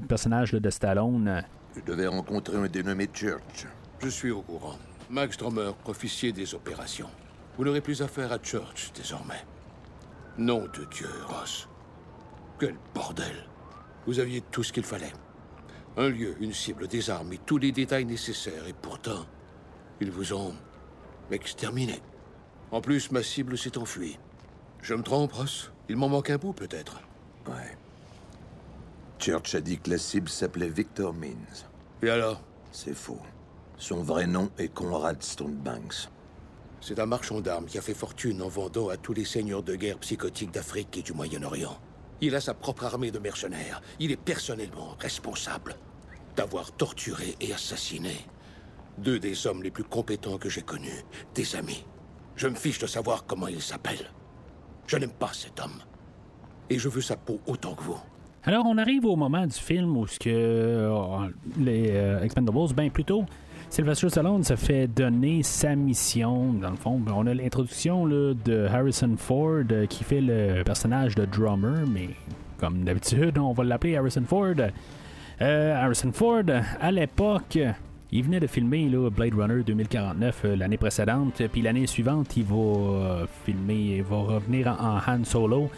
personnage de Stallone. Je devais rencontrer un dénommé Church. Je suis au courant. Max Drummer, officier des opérations. Vous n'aurez plus affaire à Church désormais. Nom de Dieu, Ross. Quel bordel. Vous aviez tout ce qu'il fallait. Un lieu, une cible, des armes et tous les détails nécessaires. Et pourtant, ils vous ont exterminé. En plus, ma cible s'est enfuie. Je me trompe, Ross? Il m'en manque un bout, peut-être. Ouais. Church a dit que la cible s'appelait Victor Means. Et alors? C'est faux. Son vrai nom est Conrad Stonebanks. C'est un marchand d'armes qui a fait fortune en vendant à tous les seigneurs de guerre psychotiques d'Afrique et du Moyen-Orient. Il a sa propre armée de mercenaires. Il est personnellement responsable d'avoir torturé et assassiné deux des hommes les plus compétents que j'ai connus, des amis. Je me fiche de savoir comment il s'appelle. Je n'aime pas cet homme. Et je veux sa peau autant que vous. Alors, on arrive au moment du film où ce que euh, les euh, Expendables, bien plutôt, Sylvester Stallone se fait donner sa mission. Dans le fond, on a l'introduction de Harrison Ford euh, qui fait le personnage de drummer, mais comme d'habitude, on va l'appeler Harrison Ford. Euh, Harrison Ford, à l'époque, il venait de filmer Blade Runner 2049 euh, l'année précédente, puis l'année suivante, il va filmer, il va revenir en Han Solo.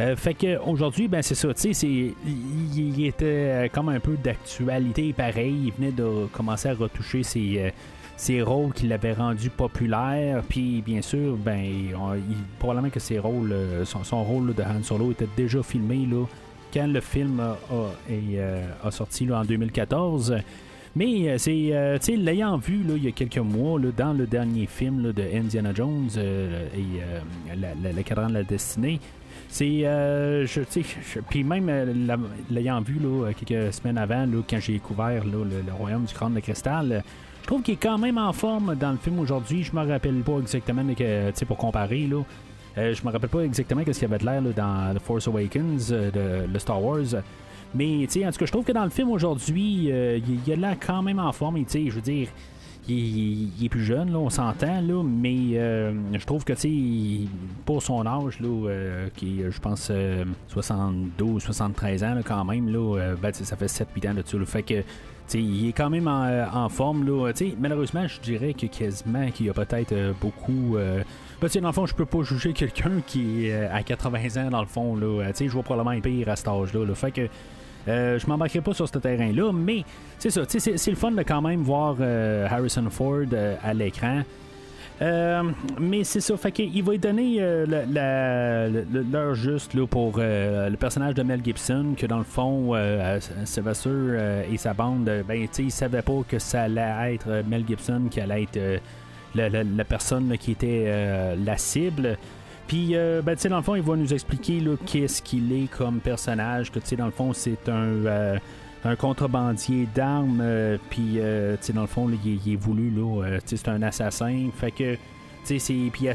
Euh, fait que aujourd'hui, ben c'est ça, tu sais, il, était euh, comme un peu d'actualité pareil. Il venait de commencer à retoucher ses, euh, ses rôles qui l'avaient rendu populaire. Puis bien sûr, ben probablement que ses rôles, son, rôle de Han Solo était déjà filmé là, quand le film a, a, sorti là, en 2014. Mais c'est, tu l'ayant vu là, il y a quelques mois là, dans le dernier film de Indiana Jones et le cadran de la destinée, c'est. Euh, je, puis même euh, l'ayant vu là, quelques semaines avant, là, quand j'ai découvert le, royaume du crâne de cristal, je trouve qu'il est quand même en forme dans le film aujourd'hui. Je me rappelle pas exactement, que, pour comparer, là. Euh, je me rappelle pas exactement ce qu'il y avait de l'air dans The Force Awakens de, de Star Wars. Mais en tout cas, je trouve que dans le film aujourd'hui, il y a l'air quand même en forme. Et je veux dire, il, est plus jeune, là, on s'entend, là, mais euh, je trouve que, tu pour son âge, là, euh, qui je pense, 72, 73 ans, quand même, là, ben, ça fait 7-8 ans de tout. fait que, il est quand même en, forme. Là, malheureusement, je dirais que quasiment qu'il y a peut-être beaucoup. parce que dans le fond, je peux pas juger quelqu'un qui est à 80 ans, dans le fond. Là, je vois probablement pire à cet âge-là. Là, fait que euh, je m'embarquerai pas sur ce terrain-là, mais c'est ça, c'est le fun de quand même voir euh, Harrison Ford euh, à l'écran. mais c'est ça, fait qu'il va lui donner l'heure juste là, pour le personnage de Mel Gibson, que dans le fond, Sylvester et sa bande, ben, ils savaient pas que ça allait être Mel Gibson qui allait être la, personne qui était la cible. Puis, euh, ben, tu sais, dans le fond, il va nous expliquer qu'est-ce qu'il est comme personnage. Que, tu sais, dans le fond, c'est un, euh, un contrebandier d'armes. Euh, puis, tu sais, dans le fond, il, est voulu, là. c'est un assassin. Fait que, tu sais, puis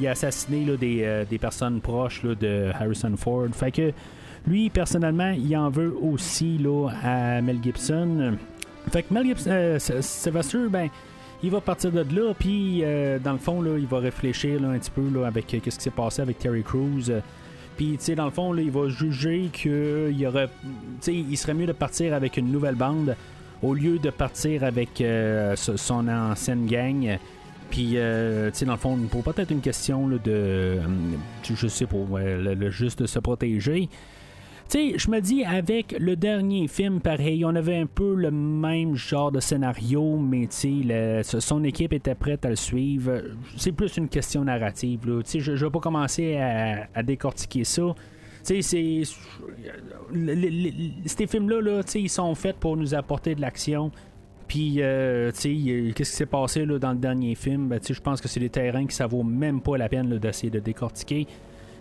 il, a assassiné là, des, des, personnes proches là, de Harrison Ford. Fait que, lui, personnellement, il en veut aussi, là, à Mel Gibson. Fait que Mel Gibson, Sylvester, ben il va partir de là, puis euh, dans le fond, là, il va réfléchir un petit peu là, avec euh, ce qui s'est passé avec Terry Crews. Puis, tu sais, dans le fond, là, il va juger qu'il y il serait mieux de partir avec une nouvelle bande au lieu de partir avec euh, son ancienne gang. Puis, euh, tu sais, dans le fond, pour peut-être une question là, de. euh, je sais pas, le, le juste de se protéger. Tu je me dis, avec le dernier film, pareil, on avait un peu le même genre de scénario, mais tu son équipe était prête à le suivre. C'est plus une question narrative. Tu je, je vais pas commencer à, décortiquer ça. Ces films-là, là, ils sont faits pour nous apporter de l'action. Puis, euh, qu'est-ce qui s'est passé dans le dernier film? Ben, je pense que c'est des terrains que ça vaut même pas la peine d'essayer de décortiquer.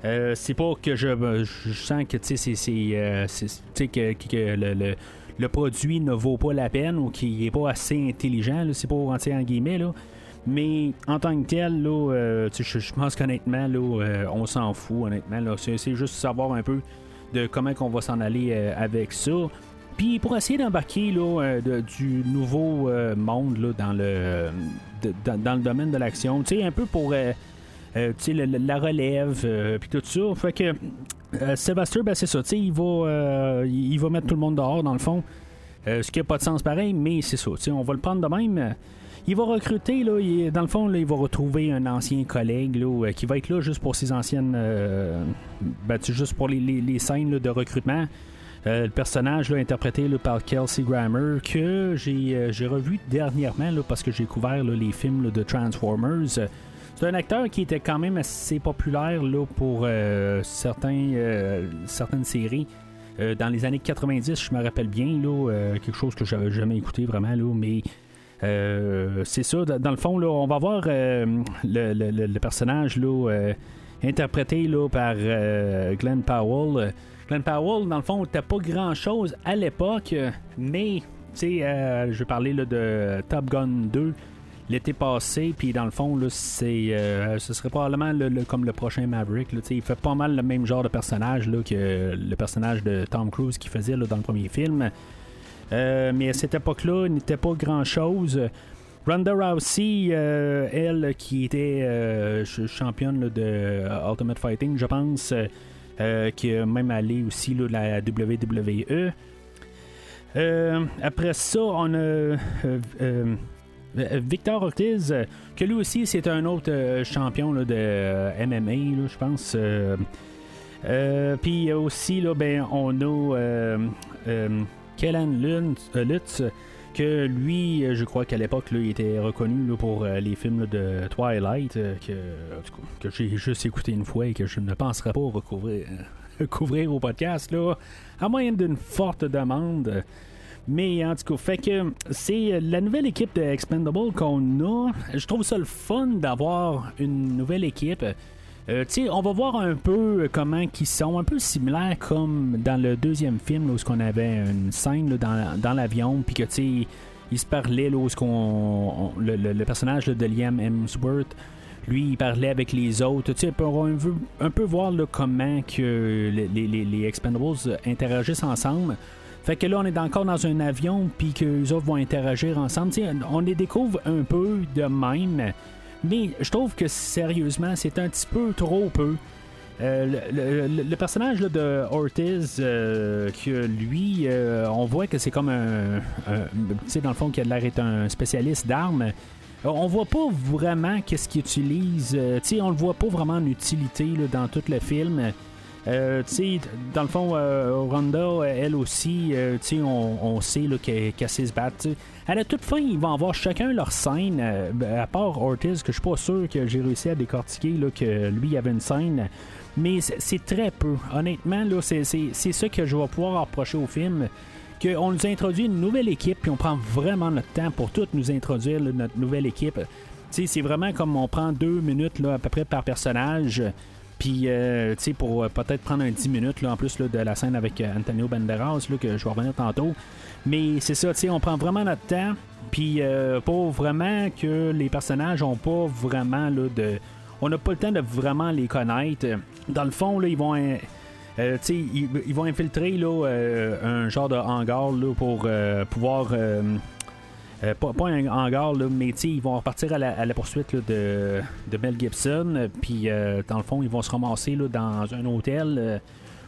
Euh, c'est pas que je, je sens que tu sais, c'est, euh, que, que- le, le- produit ne vaut pas la peine ou qu'il est pas assez intelligent. c'est pas sais, en guillemets. Là. Mais en tant que tel, là, euh, je, pense qu'honnêtement, là, euh, on s'en fout, honnêtement. Là. C'est, juste savoir un peu de comment qu'on va s'en aller avec ça. Puis pour essayer d'embarquer là, du nouveau monde là, dans, le, dans, dans le domaine de l'action, tu sais, un peu pour euh, le- la relève, euh, puis tout ça. Fait que euh, ben, c'est ça, il va, euh, il va mettre tout le monde dehors, dans le fond. Ce qui n'a pas de sens pareil, mais c'est ça, on va le prendre de même. Il va recruter, là, il- dans le fond, là, il va retrouver un ancien collègue là, qui va être là juste pour ses anciennes. ben, juste pour les, les- les scènes de recrutement. Le personnage là, interprété là, par Kelsey Grammer que j'ai revu dernièrement là, parce que j'ai couvert les films de Transformers. C'est un acteur qui était quand même assez populaire là, pour euh, euh, certaines séries. Euh, dans les années 90, je me rappelle bien, là, quelque chose que j'avais jamais écouté vraiment, là, mais c'est ça. Dans le fond, là, on va voir le, personnage là, interprété là, par Glenn Powell. Glenn Powell, dans le fond, n'était pas grand-chose à l'époque, mais, tu sais, je vais parler là, de Top Gun 2 l'été passé, puis dans le fond, là, c'est, euh, ce serait probablement le- comme le prochain Maverick. Là, il fait pas mal le même genre de personnage là, que le personnage de Tom Cruise qu'il faisait là, dans le premier film. Euh, mais à cette époque-là, il n'était pas grand-chose. Ronda Rousey, euh, elle qui était ch- championne de Ultimate Fighting, je pense, qui a même allé aussi de la WWE. Après ça, on a Victor Ortiz, euh, que lui aussi c'est un autre euh, champion de euh, MMA, je pense. Euh, euh, Puis aussi, là, ben, on a euh, euh, Kellan Lutz, euh, que lui, euh, je crois qu'à l'époque, il était reconnu pour euh, les films de Twilight, euh, que, que j'ai juste écouté une fois et que je ne penserais pas recouvrir, euh, couvrir au podcast, là, à moyen d'une forte demande. Mais en tout cas, fait que c'est la nouvelle équipe de Expendable qu'on a. Je trouve ça le fun d'avoir une nouvelle équipe. Euh, on va voir un peu comment ils sont, un peu similaires comme dans le deuxième film, là, où on avait une scène dans, dans l'avion, puis que tu ils se parlaient, là, où le, personnage de Liam Hemsworth, lui, il parlait avec les autres. Tu sais, on va un peu, voir comment que les, les- les Expendables interagissent ensemble. Fait que là, on est encore dans un avion, puis que les autres vont interagir ensemble. On les découvre un peu de même. Mais je trouve que sérieusement, c'est un petit peu trop peu. Euh, le, personnage de Ortiz, euh, que lui, euh, on voit que c'est comme un. tu sais, dans le fond, qu'il a l'air d'être un spécialiste d'armes. On voit pas vraiment qu'est-ce qu'il utilise. Tu sais, on le voit pas vraiment en utilité dans tout le film. Euh, tu sais, dans le fond, euh, Ronda, elle aussi, euh, tu sais, on, sait qu'elle qu'elle sait se battre. tu sais. À la toute fin, ils vont avoir chacun leur scène, euh, ben, à part Ortiz, que je suis pas sûr que j'ai réussi à décortiquer, là, que lui avait une scène. Mais c'est- très peu. Honnêtement, c'est ça que je vais pouvoir reprocher au film. Qu'on nous introduit une nouvelle équipe, puis on prend vraiment notre temps pour tout nous introduire notre nouvelle équipe. C'est vraiment comme on prend deux minutes là, à peu près par personnage. Puis, euh, tu sais, pour euh, peut-être prendre un 10 minutes, là, en plus de la scène avec euh, Antonio Banderas, là, que je vais revenir tantôt. Mais c'est ça, tu sais, on prend vraiment notre temps. Puis, pour vraiment que les personnages ont pas vraiment, là, de... On n'a pas le temps de vraiment les connaître. Dans le fond, là, ils vont... euh, ils, ils vont infiltrer là, un genre de hangar là, pour pouvoir... euh, pas, un hangar, là, mais ils vont repartir à la, poursuite de, Mel Gibson. euh, Puis, euh, dans le fond, ils vont se ramasser dans un hôtel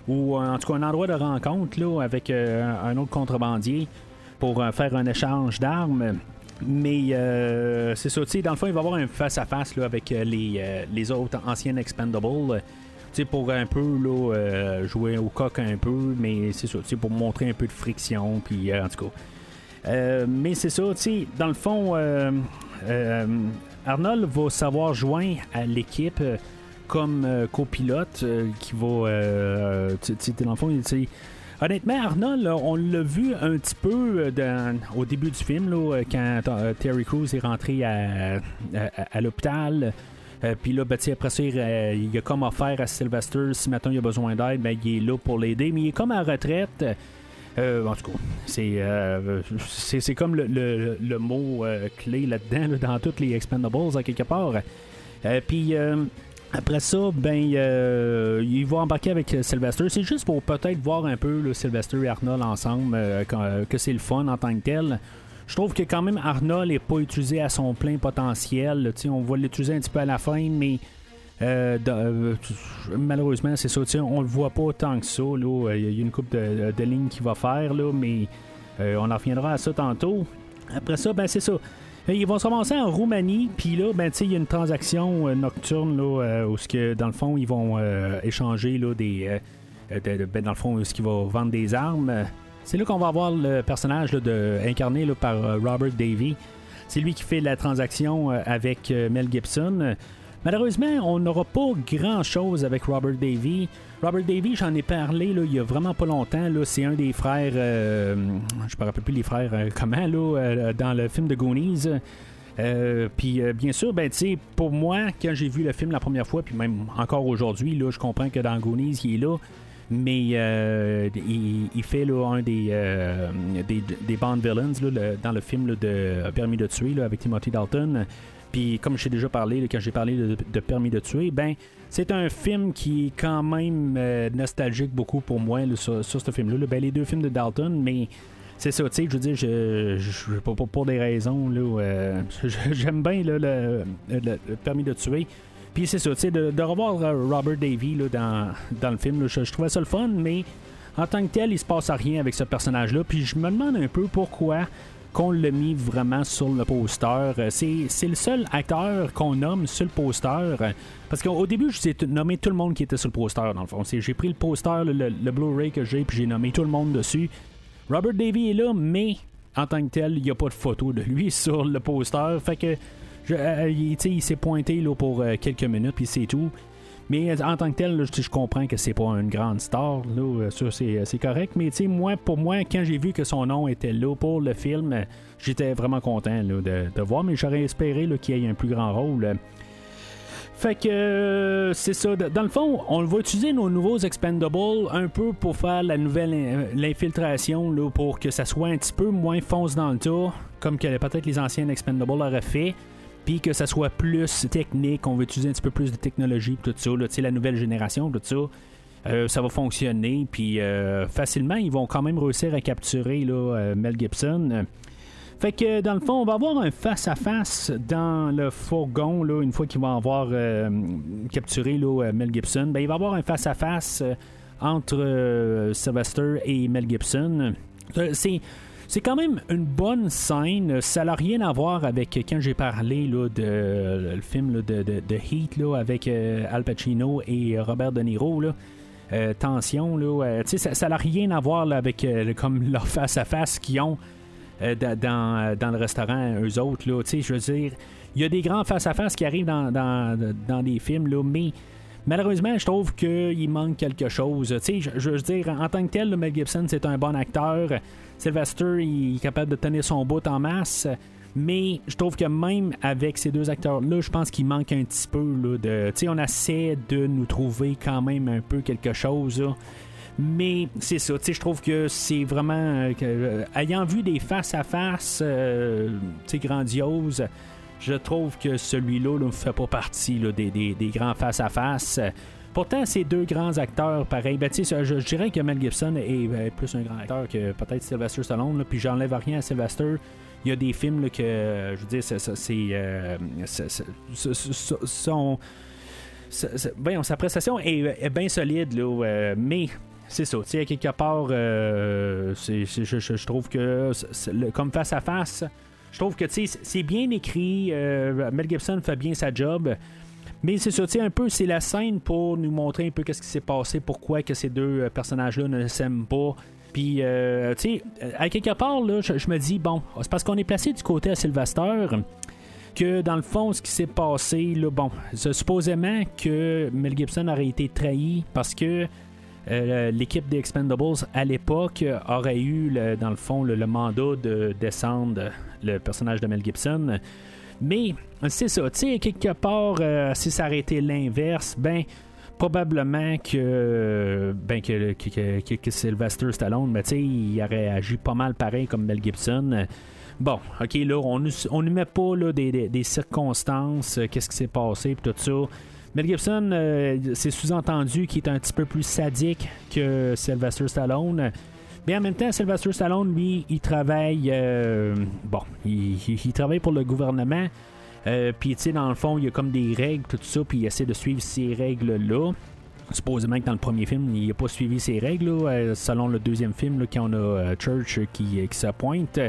ou en tout cas un endroit de rencontre avec un, autre contrebandier pour faire un échange d'armes. Mais c'est ça, dans le fond, il va y avoir un face-à-face avec les, autres anciennes Expendables. pour un peu jouer au coq un peu, mais c'est ça, pour montrer un peu de friction, puis en tout cas. Euh, mais c'est ça, tu sais, dans le fond, euh, euh, Arnold va savoir joindre à l'équipe comme copilote qui va. tu sais, dans le fond, sais, Honnêtement, Arnold, on l'a vu un petit peu au début du film, là, quand Terry Crews est rentré à, l'hôpital. Puis là, ben, après ça, il, il a comme offert à Sylvester, si maintenant il a besoin d'aide, ben, il est là pour l'aider. Mais il est comme à retraite. Euh, en tout cas, c'est, euh, c'est, c'est comme le, le- le mot euh, clé là-dedans, là, dans toutes les Expendables, à quelque part. Euh, Puis après ça, ben, euh, il va embarquer avec Sylvester. C'est juste pour peut-être voir un peu là, Sylvester et Arnold ensemble, que c'est le fun en tant que tel. Je trouve que quand même Arnold n'est pas utilisé à son plein potentiel. on va l'utiliser un petit peu à la fin, mais euh, euh, malheureusement, c'est ça. On le voit pas tant que ça. là. Euh, Il y a une coupe de, lignes qu'il va faire, là, mais on en reviendra à ça tantôt. Après ça, ben c'est ça. Ils vont se ramasser en Roumanie, puis là, ben, il y a une transaction nocturne là, où, que, dans le fond, ils vont échanger là, des. de- de- ben, dans le fond, où qu'ils vont vendre des armes. C'est là qu'on va avoir le personnage de, incarné par Robert Davy. C'est lui qui fait la transaction avec Mel Gibson. Malheureusement, on n'aura pas grand-chose avec Robert Davy. Robert Davy, j'en ai parlé là, il y a vraiment pas longtemps. C'est un des frères, euh, je me rappelle plus les frères euh, comment, là, euh, dans le film de Goonies. Puis bien sûr, ben, pour moi, quand j'ai vu le film la première fois, puis même encore aujourd'hui, je comprends que dans Goonies, il est là. Mais il, fait là, un des, euh, des, des Bond villains là, dans le film de Permis de tuer avec Timothy Dalton. Puis comme j'ai déjà parlé, quand j'ai parlé de, Permis de tuer, ben c'est un film qui est quand même euh, nostalgique beaucoup pour moi sur, ce film-là. là. Ben, les deux films de Dalton, mais c'est ça, tu sais, je veux dire, je, je, pour, pour- des raisons, euh, j'aime bien le, Permis de tuer. Puis c'est ça, tu sais, de, revoir euh, Robert Davy dans, le film, je, je trouvais ça le fun, mais en tant que tel, il se passe rien avec ce personnage-là. Puis je me demande un peu pourquoi qu'on l'a mis vraiment sur le poster. Euh, C'est, le seul acteur qu'on nomme sur le poster. euh, Parce qu'au au début, je ai nommé tout le monde qui était sur le poster, dans le fond. J'ai pris le poster, le, le- Blu-ray que j'ai, puis j'ai nommé tout le monde dessus. Robert Davy est là, mais en tant que tel, il n'y a pas de photo de lui sur le poster. Fait que euh, il, s'est pointé là, pour quelques minutes, puis c'est tout. Mais euh, en tant que tel, je, comprends que c'est pas une grande star, là, euh, ça c'est, correct. Mais moi, pour moi, quand j'ai vu que son nom était là pour le film, euh, j'étais vraiment content de, voir, mais j'aurais espéré qu'il ait un plus grand rôle. euh. Fait que euh, c'est ça. Dans le fond, on va utiliser nos nouveaux expendables un peu pour faire la nouvelle euh, l'infiltration pour que ça soit un petit peu moins fonce dans le tas, comme peut-être les anciennes expendables auraient fait. Puis que ça soit plus technique, on va utiliser un petit peu plus de technologie, tout ça, la nouvelle génération, tout ça. Euh, ça va fonctionner, puis euh, facilement, ils vont quand même réussir à capturer euh, Mel Gibson. Fait que dans le fond, on va avoir un face-à-face dans le fourgon, une fois qu'il va avoir capturé Mel Gibson. Ben, il va avoir un face-à-face euh, entre Sylvester et Mel Gibson. C'est. C'est quand même une bonne scène. Ça n'a rien à voir avec quand j'ai parlé là, de le film de, de- Heat là, avec euh, Al Pacino et Robert De Niro. Là. Euh, tension, là, ça n'a rien à voir avec euh, comme leur face-à-face qu'ils ont da- dans, dans le restaurant, eux autres. Je veux dire, il y a des grands face-à-face qui arrivent dans, dans, dans des films, là, mais malheureusement, je trouve qu'il manque quelque chose. Tu sais, je, veux dire, en tant que tel, là, Mel Gibson, c'est un bon acteur. Sylvester, il est capable de tenir son bout en masse. Mais je trouve que même avec ces deux acteurs-là, je pense qu'il manque un petit peu de. Tu sais, on essaie de nous trouver quand même un peu quelque chose. Mais c'est ça, tu sais, je trouve que c'est vraiment. euh, euh, ayant vu des face-à-face, euh, tu sais, grandioses, je trouve que celui-là ne fait pas partie des, grands face-à-face. Pourtant, ces deux grands acteurs, pareil, ben, je, je dirais que Mel Gibson est euh, plus un grand acteur que peut-être Sylvester Stallone, puis j'enlève rien à Sylvester. Il y a des films que, je veux dire, c'est. son- sa prestation est, bien solide, là, mais c'est ça. Tu quelque part, euh, je, trouve que comme face à face, je trouve que c'est bien écrit. Euh, Mel Gibson fait bien sa job. Mais c'est ça, un peu, c'est la scène pour nous montrer un peu qu'est-ce qui s'est passé, pourquoi que ces deux personnages-là ne s'aiment pas. Puis, tu sais, à quelque part, là, je, me dis, bon, c'est parce qu'on est placé du côté à Sylvester que dans le fond, ce qui s'est passé, là, bon, supposément que Mel Gibson aurait été trahi parce que euh, l'équipe des Expendables à l'époque aurait eu, dans le fond, le, mandat de descendre le personnage de Mel Gibson. Mais c'est ça, tu sais, quelque part, euh, si ça aurait été l'inverse, ben probablement que, ben, que, Sylvester Stallone, ben, il aurait agi pas mal pareil comme Mel Gibson. Bon, ok, là, on ne met pas là, des, circonstances, euh, qu'est-ce qui s'est passé, tout ça. Mel Gibson, euh, c'est sous-entendu qu'il est un petit peu plus sadique que Sylvester Stallone. Mais en même temps, Sylvester Stallone, lui, il travaille. Euh, bon, il, travaille pour le gouvernement. puis, tu sais, dans le fond, il y a comme des règles, tout ça, puis il essaie de suivre ces règles-là. Supposément que dans le premier film, il n'a pas suivi ces règles, selon le deuxième film, là, quand a Church qui, qui se pointe.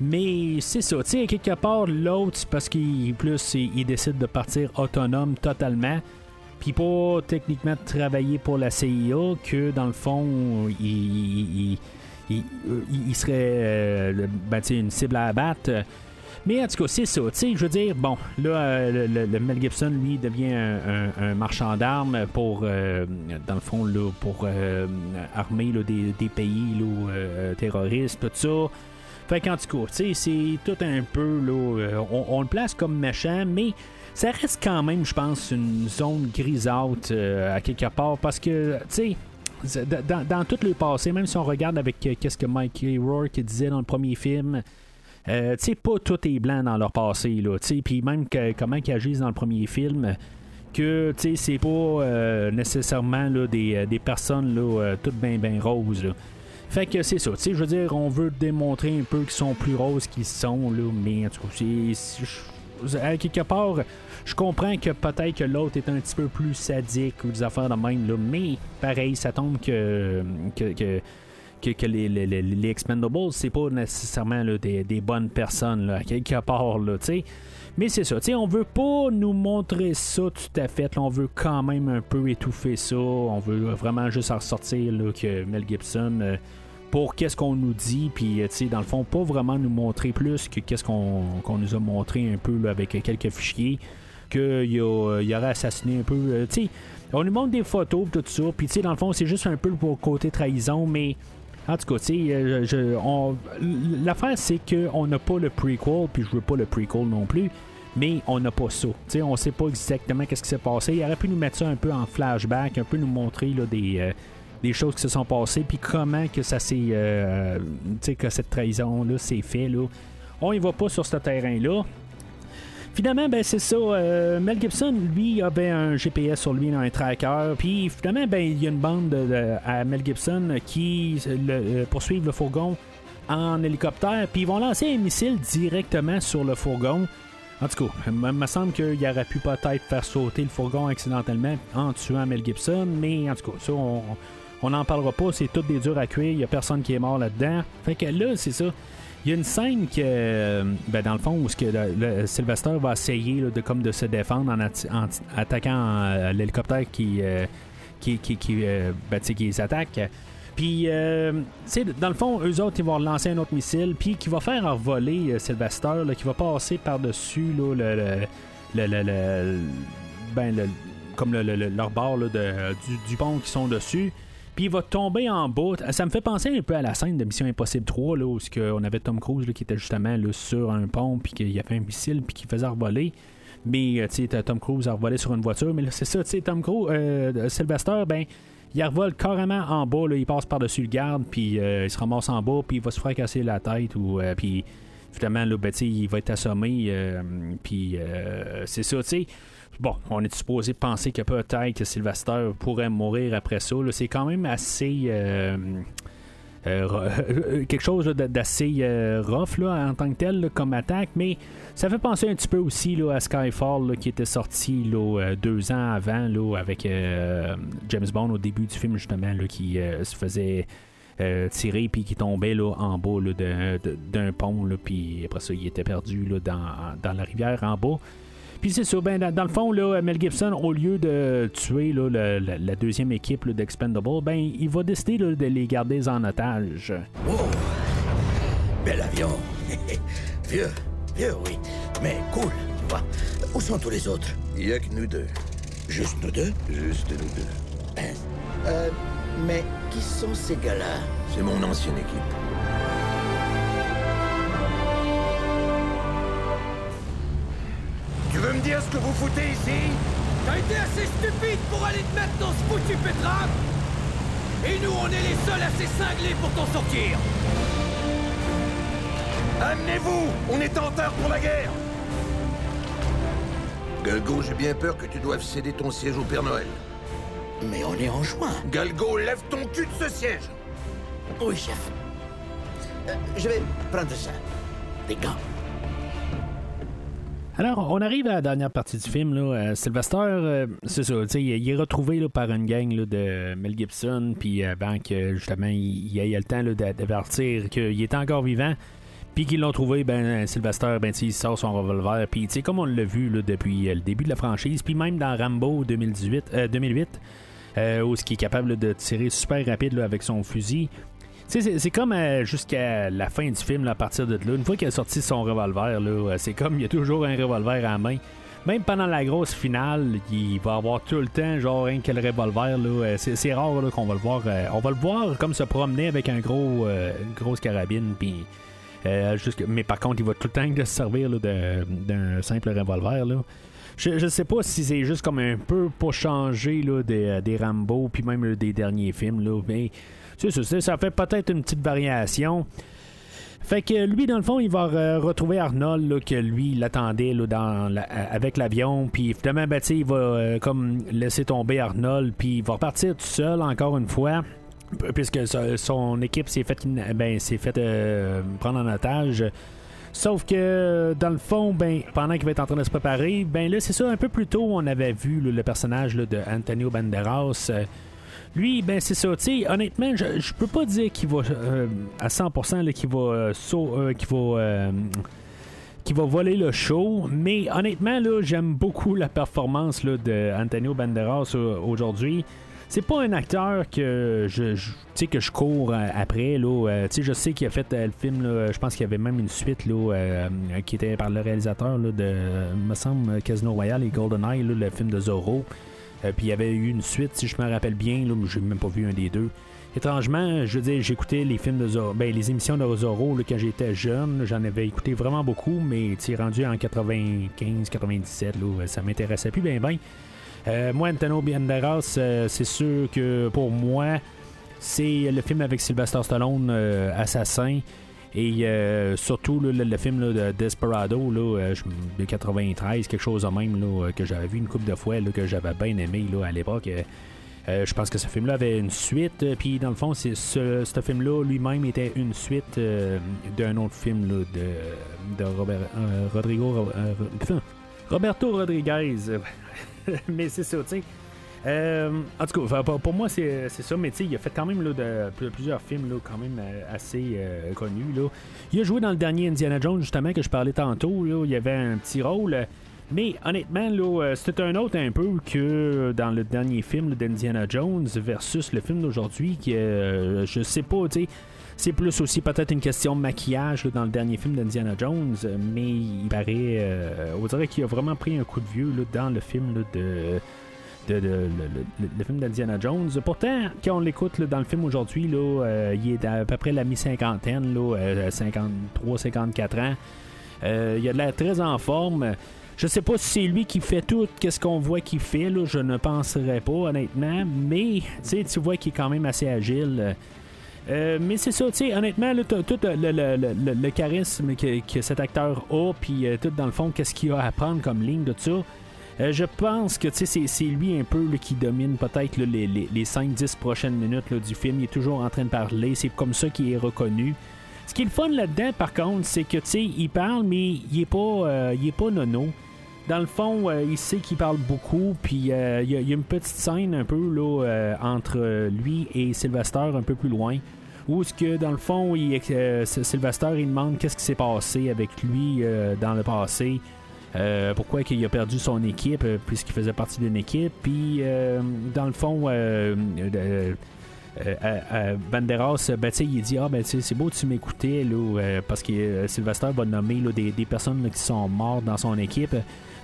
Mais c'est ça, tu sais, quelque part, l'autre, parce qu'il plus il, décide de partir autonome totalement, puis pas techniquement travailler pour la CIA, que dans le fond, il, il, serait euh, ben, une cible à abattre. Mais en tout cas, c'est ça. Tu sais, je veux dire, bon, là, euh, le, Mel Gibson, lui, devient un, marchand d'armes pour, euh, dans le fond, là, pour armer des, des, pays là, terroristes, tout ça. Fait qu'en tout cas, c'est tout un peu, là, euh, on, le place comme méchant, mais ça reste quand même, je pense, une zone grisâtre euh, à quelque part, parce que, tu sais, dans, tout le passé, même si on regarde avec euh, qu'est-ce que Mike Rourke disait dans le premier film, euh, tu sais, pas tout est blanc dans leur passé, là, tu sais, puis même comment ils agissent dans le premier film, que, c'est pas nécessairement là, des, personnes, là, toutes bien, bien roses, là. Fait que c'est ça, tu sais, je veux dire, on veut démontrer un peu qu'ils sont plus roses qu'ils sont, là, mais en tout cas, à quelque part, je comprends que peut-être que l'autre est un petit peu plus sadique ou des affaires de même, là, mais pareil, ça tombe que, que, que les, les, les, Expendables, c'est pas nécessairement des, des, bonnes personnes, là, quelque part, là, tu sais. Mais c'est ça, tu sais, on veut pas nous montrer ça tout à fait. on veut quand même un peu étouffer ça. On veut vraiment juste en ressortir là, que Mel Gibson, euh, pour qu'est-ce qu'on nous dit, puis euh, tu sais, dans le fond, pas vraiment nous montrer plus que qu'est-ce qu'on nous a montré un peu avec quelques fichiers, qu'il y, aurait assassiné un peu. Euh, tu sais, on nous montre des photos, tout ça, puis tu sais, dans le fond, c'est juste un peu pour côté trahison, mais. En tout cas, tu sais, l'affaire c'est qu'on n'a pas le prequel, puis je veux pas le prequel non plus mais on n'a pas ça. T'sais, on sait pas exactement qu'est-ce qui s'est passé. Il aurait pu nous mettre ça un peu en flashback, un peu nous montrer là, des, euh, des choses qui se sont passées, puis comment que ça s'est, euh, que cette trahison là s'est fait là. On y va pas sur ce terrain-là. Finalement, ben c'est ça. Euh, Mel Gibson, lui, avait un GPS sur lui, un tracker. Puis finalement, ben il y a une bande à Mel Gibson qui le, poursuivent le fourgon en hélicoptère. Puis ils vont lancer un missile directement sur le fourgon. En tout cas, il me semble qu'il aurait pu peut-être faire sauter le fourgon accidentellement en tuant Mel Gibson, mais en tout cas, ça, on n'en parlera pas. C'est tout des durs à cuire. Il n'y a personne qui est mort là-dedans. Fait que là, c'est ça. Il y a une scène que, ben, dans le fond, où que le, Sylvester va essayer de, comme de se défendre en, attaquant euh, l'hélicoptère qui, euh, qui, qui, qui, euh, ben, qui les attaque. Puis, euh, dans le fond, eux autres, ils vont lancer un autre missile, puis qui va faire voler euh, Sylvester, qui va passer par-dessus le, le, le, ben, comme leur bord de, du, pont qui sont dessus. Puis il va tomber en bas. Ça me fait penser un peu à la scène de Mission Impossible 3, là, où on avait Tom Cruise qui était justement sur un pont, puis qu'il avait un missile, puis qui faisait revoler. Mais, euh, tu sais, Tom Cruise a revolé sur une voiture. Mais là, c'est ça, tu sais, Tom Cruise, Sylvester, ben il revole carrément en bas, là, il passe par-dessus le garde, puis euh, il se ramasse en bas, puis il va se fracasser la tête, ou euh, puis finalement, là, ben, il va être assommé, euh, puis c'est ça, tu sais. Bon, on est supposé penser que peut-être que Sylvester pourrait mourir après ça. C'est quand même assez euh, euh, quelque chose d'assez euh, rough en tant que tel comme attaque, mais ça fait penser un petit peu aussi à Skyfall qui était sorti deux ans avant avec James Bond au début du film justement qui se faisait euh, tiré puis qui tombait en bas d'un- pont. Puis après ça, il était perdu dans, dans la rivière en bas. Puis c'est ça, ben, dans, dans le fond, là, Mel Gibson, au lieu de tuer là, le- la, la deuxième équipe d'Expendable, ben, il va décider là, de les garder en otage. Oh Bel avion. vieux, vieux, oui. Mais cool, tu vois. Où sont tous les autres? Il y a que nous deux. Juste nous deux? Juste nous deux. Hein Euh, mais qui sont ces gars-là? C'est mon ancienne équipe. Tu veux me dire ce que vous foutez ici? T'as été assez stupide pour aller te mettre dans ce foutu pétrave Et nous, on est les seuls assez cinglés pour t'en sortir Amenez-vous On est en retard pour la guerre Galgo, j'ai bien peur que tu doives céder ton siège au Père Noël. Mais on est en juin. Galgo, lève ton cul de ce siège Oui, chef. Euh, je vais prendre ça. Des gants. Alors, on arrive à la dernière partie du film. Là. Euh, Sylvester, euh, c'est ça, il est retrouvé par une gang de Mel Gibson, puis avant que justement il, ait le temps d'avertir qu'il est encore vivant, puis qu'ils l'ont trouvé, ben Sylvester, ben, il sort son revolver, puis tu comme on l'a vu depuis euh, le début de la franchise, puis même dans Rambo 2018, euh, 2008, euh, où ce qui est capable de tirer super rapide avec son fusil. C'est- comme euh, jusqu'à la fin du film, à partir de là. Une fois qu'il a sorti son revolver, là, euh, c'est comme il y a toujours un revolver à main. Même pendant la grosse finale, il va avoir tout le temps, genre, un quel revolver. Là, Euh, c'est, rare qu'on va le voir. on va le voir comme se promener avec un gros, euh, une grosse carabine. Puis, mais par contre, il va tout le temps se servir d'un simple revolver. Là. Je, je sais pas si c'est juste comme un peu pour changer là, des, Rambo, puis même des derniers films. Là, mais c'est ça, ça fait peut-être une petite variation. Fait que lui, dans le fond, il va euh, retrouver Arnold, que lui, il l'attendait dans la- avec l'avion. Puis finalement, ben, il va euh, comme laisser tomber Arnold. Puis il va repartir tout seul, encore une fois. Puisque so- son équipe s'est fait, ben, euh, prendre en otage. Sauf que, dans le fond, ben, pendant qu'il va être en train de se préparer, ben là, c'est ça, un peu plus tôt, on avait vu le personnage là, de Antonio Banderas. Lui, ben c'est ça. Honnêtement, je, je peux pas dire qu'il va euh, à 100% là, qu'il va euh, euh, qu'il va euh, va voler le show, mais honnêtement là, j'aime beaucoup la performance là, de Antonio Banderas euh, aujourd'hui. C'est pas un acteur que je, je- que je cours après je sais qu'il a fait le film je pense qu'il y avait même une suite là qui était par le réalisateur là, de me semble Casino Royale et GoldenEye le film de Zorro. Euh, puis il y avait eu une suite, si je me rappelle bien, là, j'ai même pas vu un des deux. Étrangement, je veux dire, j'écoutais les films de ben, les émissions de Zorro quand j'étais jeune. J'en avais écouté vraiment beaucoup, mais rendu en 95-97, là, ça m'intéressait plus bien. Euh, moi, Antonio Banderas, euh, c'est sûr que pour moi, c'est le film avec Sylvester Stallone, Assassin. Et euh, surtout le, film de Desperado là, euh, de 93, quelque chose de même là, euh, que j'avais vu une couple de fois, que j'avais bien aimé à l'époque. Euh, je pense que ce film-là avait une suite, puis dans le fond, c'est ce, film-là lui-même était une suite d'un autre film de, de Rodrigo Ro- Ro- Roberto Rodriguez. Mais c'est ça, tu sais. Euh, en tout cas, enfin, pour, moi, c'est ça, mais tu sais, il a fait quand même plusieurs films quand même euh, assez euh, connus. Là. Il a joué dans le dernier Indiana Jones, justement, que je parlais tantôt. Là, il y avait un petit rôle. Mais honnêtement, euh, c'était un autre un peu que dans le dernier film d'Indiana Jones versus le film d'aujourd'hui, qui euh, je sais pas, tu sais. C'est plus aussi peut-être une question de maquillage dans le dernier film d'Indiana Jones, mais il paraît, on dirait qu'il a vraiment pris un coup de vieux dans le film de, de, le, film d'Indiana Jones. Pourtant, quand on l'écoute dans le film aujourd'hui, euh, il est à peu près la mi-cinquantaine, là, euh, 53-54 ans. Euh, il a de l'air très en forme. Je sais pas si c'est lui qui fait tout qu'est-ce qu'on voit qu'il fait, là, je ne penserais pas honnêtement, mais tu vois qu'il est quand même assez agile. Euh, mais c'est ça, tu sais, honnêtement, tout le, charisme que, cet acteur a, puis euh, tout dans le fond, qu'est-ce qu'il a à apprendre comme ligne de tout ça. Euh, je pense que c'est, lui un peu qui domine peut-être les, les, les 5-10 prochaines minutes du film. Il est toujours en train de parler, c'est comme ça qu'il est reconnu. Ce qui est le fun là-dedans, par contre, c'est que il parle, mais il est pas, euh, il est pas nono. Dans le fond, euh, il sait qu'il parle beaucoup, puis euh, il y, a- une petite scène un peu là, entre lui et Sylvester un peu plus loin, où ce que dans le fond, Sylvester il demande qu'est-ce qui s'est passé avec lui dans le passé. Euh, pourquoi il a perdu son équipe puisqu'il faisait partie d'une équipe puis dans le fond Banderas ben, il dit ah ben c'est beau tu m'écoutais parce que Sylvester va nommer des, personnes qui sont mortes dans son équipe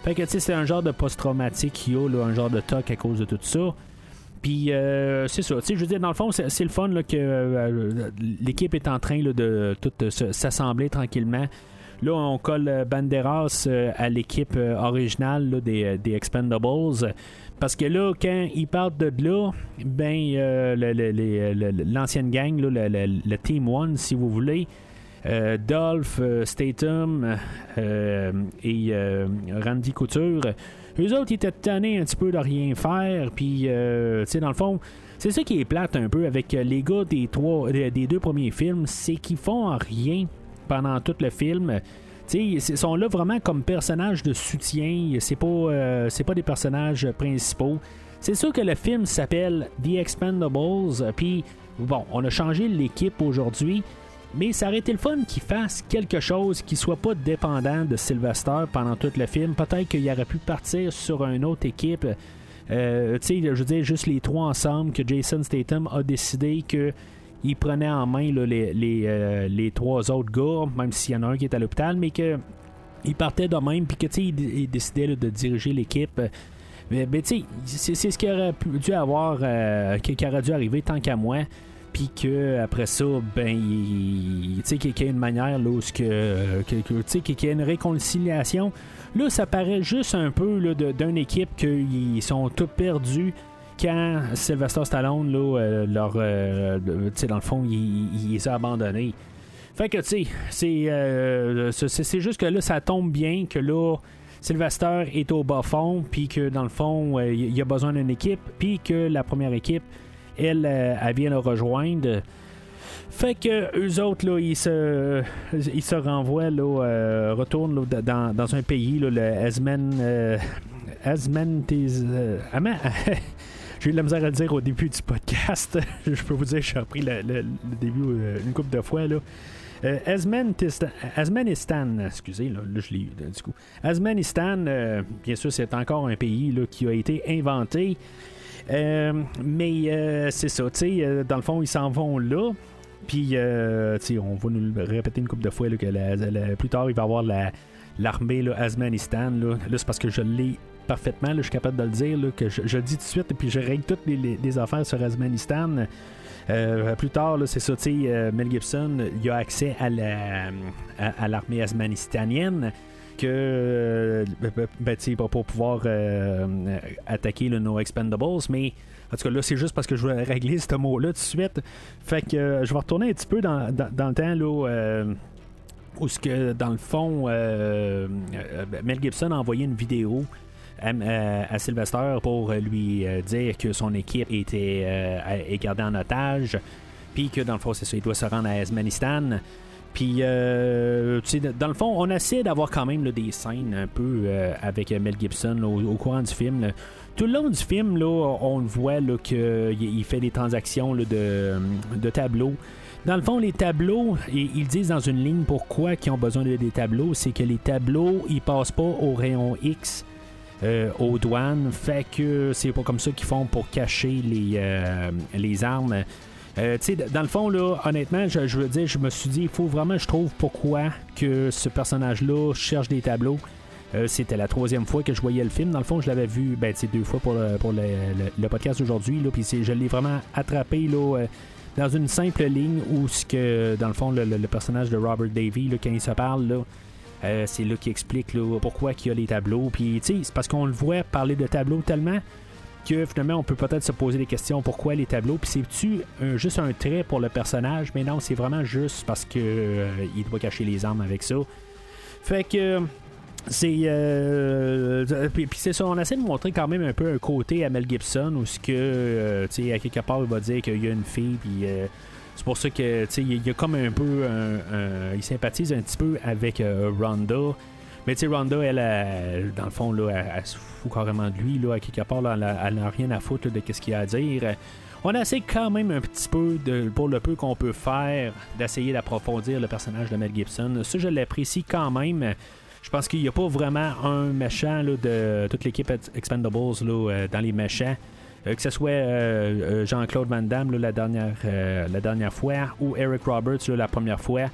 fait que c'est un genre de post-traumatique qu'il a un genre de toc à cause de tout ça puis euh, c'est ça. Je veux dire, dans le fond, c'est le fun que euh, l'équipe est en train de tout s'assembler tranquillement. Là, on colle Banderas euh, à l'équipe originale des, Expendables. Parce que là, quand ils partent de là, ben l'ancienne gang, le, Team One, si vous voulez, Dolph, Statham et Randy Couture eux autres, étaient tannés un petit peu de rien faire. Puis, euh, tu sais, dans le fond, c'est ça qui est plate un peu avec les gars des, trois, des deux premiers films, c'est qu'ils font rien pendant tout le film. ils sont là vraiment comme personnages de soutien. C'est pas, euh, pas des personnages principaux. C'est sûr que le film s'appelle The Expendables. Puis, bon, on a changé l'équipe aujourd'hui. Mais ça aurait été le fun qu'il fasse quelque chose qui soit pas dépendant de Sylvester pendant tout le film. Peut-être qu'il aurait pu partir sur une autre équipe. Euh, je veux dire, juste les trois ensemble, que Jason Statham a décidé que il prenait en main les, euh, les, trois autres gars, même s'il y en a un qui est à l'hôpital, mais que il partait de même, puis que il, il décidait de diriger l'équipe. Mais, tu sais, c'est ce qui aurait dû avoir, euh, aurait dû arriver tant qu'à moi puis que après ça, ben, tu sais, qu'il y a une manière où que, tu sais, qu'il y a une réconciliation. Là, ça paraît juste un peu d'une équipe qu'ils sont tous perdus quand Sylvester Stallone, là, euh, leur, euh, dans le fond, il, les a abandonnés. Fait que, tu sais, euh, c'est juste que là, ça tombe bien que là, Sylvester est au bas fond, puis que dans le fond, il a besoin d'une équipe, puis que la première équipe elle, euh, elle vient le rejoindre. Fait que eux autres, là, ils se, ils se renvoient, là, euh, retournent dans, un pays, là, le Asman. Euh, j'ai eu de la misère à le dire au début du podcast. je peux vous dire, j'ai repris le, début une couple de fois. Là. Asmanistan, excusez, là, je l'ai eu du coup. Asmanistan, bien sûr, c'est encore un pays là, qui a été inventé euh, mais euh, c'est ça, tu sais, euh, dans le fond, ils s'en vont là. Puis, sais on va nous le répéter une couple de fois là, que plus tard, il va y avoir l'armée la, Asmanistan. Là, là c'est parce que je l'ai parfaitement, là, je suis capable de le dire, là, que je, le dis tout de suite, et puis je règle toutes les, affaires sur Asmanistan. plus tard, c'est ça, sais, Mel Gibson, il a accès à, la, à, l'armée asmanistanienne que euh, ben, ben pour pouvoir euh, attaquer le No Expendables, mais en tout cas là c'est juste parce que je voulais régler ce mot-là tout de suite. Fait que euh, je vais retourner un petit peu dans, dans, le temps là où ce que dans le fond Mel Gibson a envoyé une vidéo à, Sylvester pour lui dire que son équipe était est gardée en otage puis que dans le fond c'est ça il doit se rendre à Afghanistan puis, euh, dans le fond, on essaie d'avoir quand même des scènes un peu euh, avec Mel Gibson au, courant du film. Tout le long du film, on voit qu'il fait des transactions de, tableaux. Dans le fond, les tableaux, ils disent dans une ligne pourquoi ils ont besoin de des tableaux, c'est que les tableaux, ils passent pas au rayon X. Euh, aux douanes, fait que c'est pas comme ça qu'ils font pour cacher les, les armes. Euh, dans le fond, là, honnêtement, je, veux dire, je me suis dit, il faut vraiment, je trouve, pourquoi que ce personnage-là cherche des tableaux. Euh, c'était la troisième fois que je voyais le film. Dans le fond, je l'avais vu ben, deux fois pour le, pour le, podcast aujourd'hui. Puis je l'ai vraiment attrapé là, euh, dans une simple ligne où, que, dans le fond, le, personnage de Robert Davy, quand il se parle, là, c'est là qu'il explique pourquoi il y a les tableaux. Puis, c'est parce qu'on le voit parler de tableaux tellement que finalement, on peut peut-être se poser des questions pourquoi les tableaux? Puis c'est-tu juste un trait pour le personnage, mais non, c'est vraiment juste parce que euh, il doit cacher les armes avec ça. Fait que. C'est. Euh, puis, c'est ça, on essaie de montrer quand même un peu un côté à Mel Gibson où ce que, euh, tu sais, à quelque part, il va dire qu'il y a une fille, puis c'est pour ça que, il y a comme un peu. il sympathise un petit peu avec Ronda. Mais tu elle, dans le fond, là, elle, se fout carrément de lui. Là, à quelque part, elle, n'a rien à foutre de ce qu'il a à dire. On essaie quand même un petit peu, de, pour le peu qu'on peut faire, d'essayer d'approfondir le personnage de Mel Gibson. Ça, je l'apprécie quand même. Je pense qu'il n'y a pas vraiment un méchant de toute l'équipe Ex- Expendables là, euh, dans les méchants. Euh, que ce soit euh, euh, Jean-Claude Van Damme la, dernière, fois ou Eric Roberts la première fois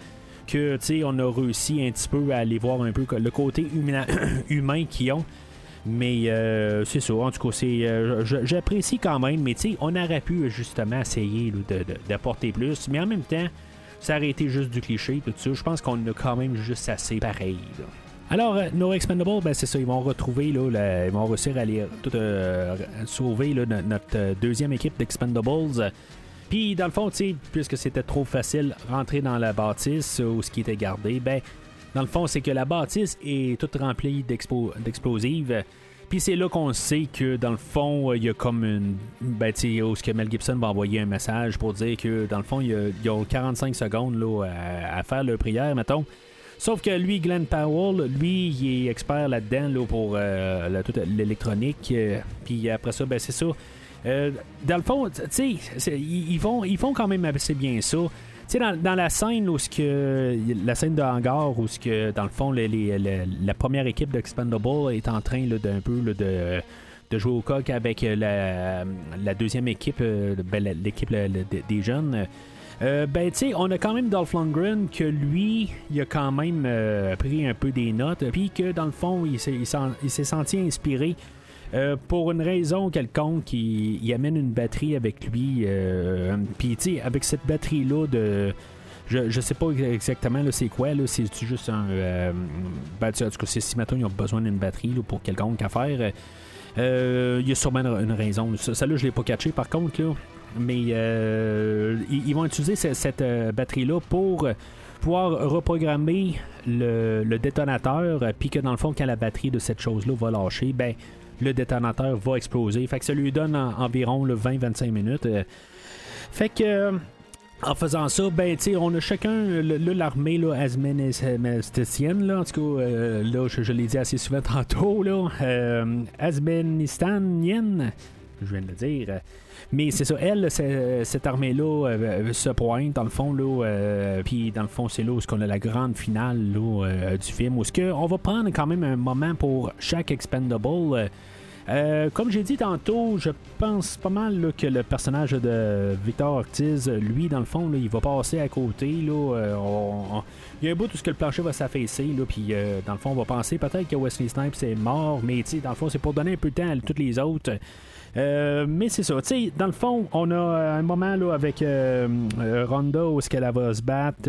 que on a réussi un petit peu à aller voir un peu le côté humain, humain qu'ils ont. Mais euh, c'est ça, en tout cas, j'apprécie quand même, mais tu sais, on aurait pu justement essayer d'apporter plus, mais en même temps, ça juste du cliché, tout ça. Je pense qu'on a quand même juste assez pareil. Alors, euh, nos Expendables, ben, c'est ça, ils vont retrouver, ils vont réussir à aller tout euh, sauver notre euh, deuxième équipe d'Expendables. Puis, dans le fond, puisque c'était trop facile, rentrer dans la bâtisse où ce qui était gardé, ben, dans le fond, c'est que la bâtisse est toute remplie d'explosives. Puis c'est là qu'on sait que dans le fond, il y a comme une. Ben, tu où ce que Mel Gibson va envoyer un message pour dire que dans le fond, il y a, il y a 45 secondes là, à, à faire leur prière, mettons. Sauf que lui, Glenn Powell, lui, il est expert là-dedans là, pour euh, l'électronique. euh, Puis après ça, ben c'est ça. Euh, dans le fond, tu sais, ils font, ils font quand même assez bien ça. Tu sais, dans, la scène où ce que la scène de hangar où ce que dans le fond la première équipe d'Expendable est en train d'un peu là, de de jouer au coq avec euh, la, deuxième équipe, ben, l'équipe des jeunes. Euh, ben, tu sais, on a quand même Dolph Lundgren que lui, il a quand même euh, pris un peu des notes, puis que dans le fond, il s'est, senti inspiré. euh, pour une raison quelconque, il, amène une batterie avec lui. euh, puis, tu sais, avec cette batterie-là de. Je, je sais pas exactement c'est quoi, là, c'est juste un. Ben, en tout cas, si maintenant ils ont besoin d'une batterie pour quelconque affaire. Il y a sûrement une, une raison. Ça, ça, là, je l'ai pas catché par contre, là. Mais euh, ils, vont utiliser ce- cette euh, batterie-là pour euh, pouvoir reprogrammer le, détonateur, puis que dans le fond, quand la batterie de cette chose-là va lâcher, ben le détonateur va exploser. Fait que ça lui donne en- environ le 20-25 minutes. Fait que en faisant ça, ben, on a chacun, l'armée, là, là, en tout cas, euh, là, je, l'ai dit assez souvent tantôt, là, euh, je viens de le dire, euh, mais c'est ça, elle, c'est- cette armée-là euh, se pointe, dans le fond, là, euh, puis dans le fond, c'est là où on a la grande finale, là, euh, du film, où que on va prendre quand même un moment pour chaque expendable, euh, euh, comme j'ai dit tantôt, je pense pas mal là, que le personnage de Victor Ortiz, lui, dans le fond, là, il va passer à côté. Là, euh, il y a un bout où ce que le plancher va s'affaisser, puis euh, dans le fond, on va penser peut-être que Wesley Snipes est mort, mais dans le fond, c'est pour donner un peu de temps à tous les autres. Euh, mais c'est ça, tu sais, dans le fond, on a un moment là avec euh, euh, Ronda où est-ce qu'elle va se battre.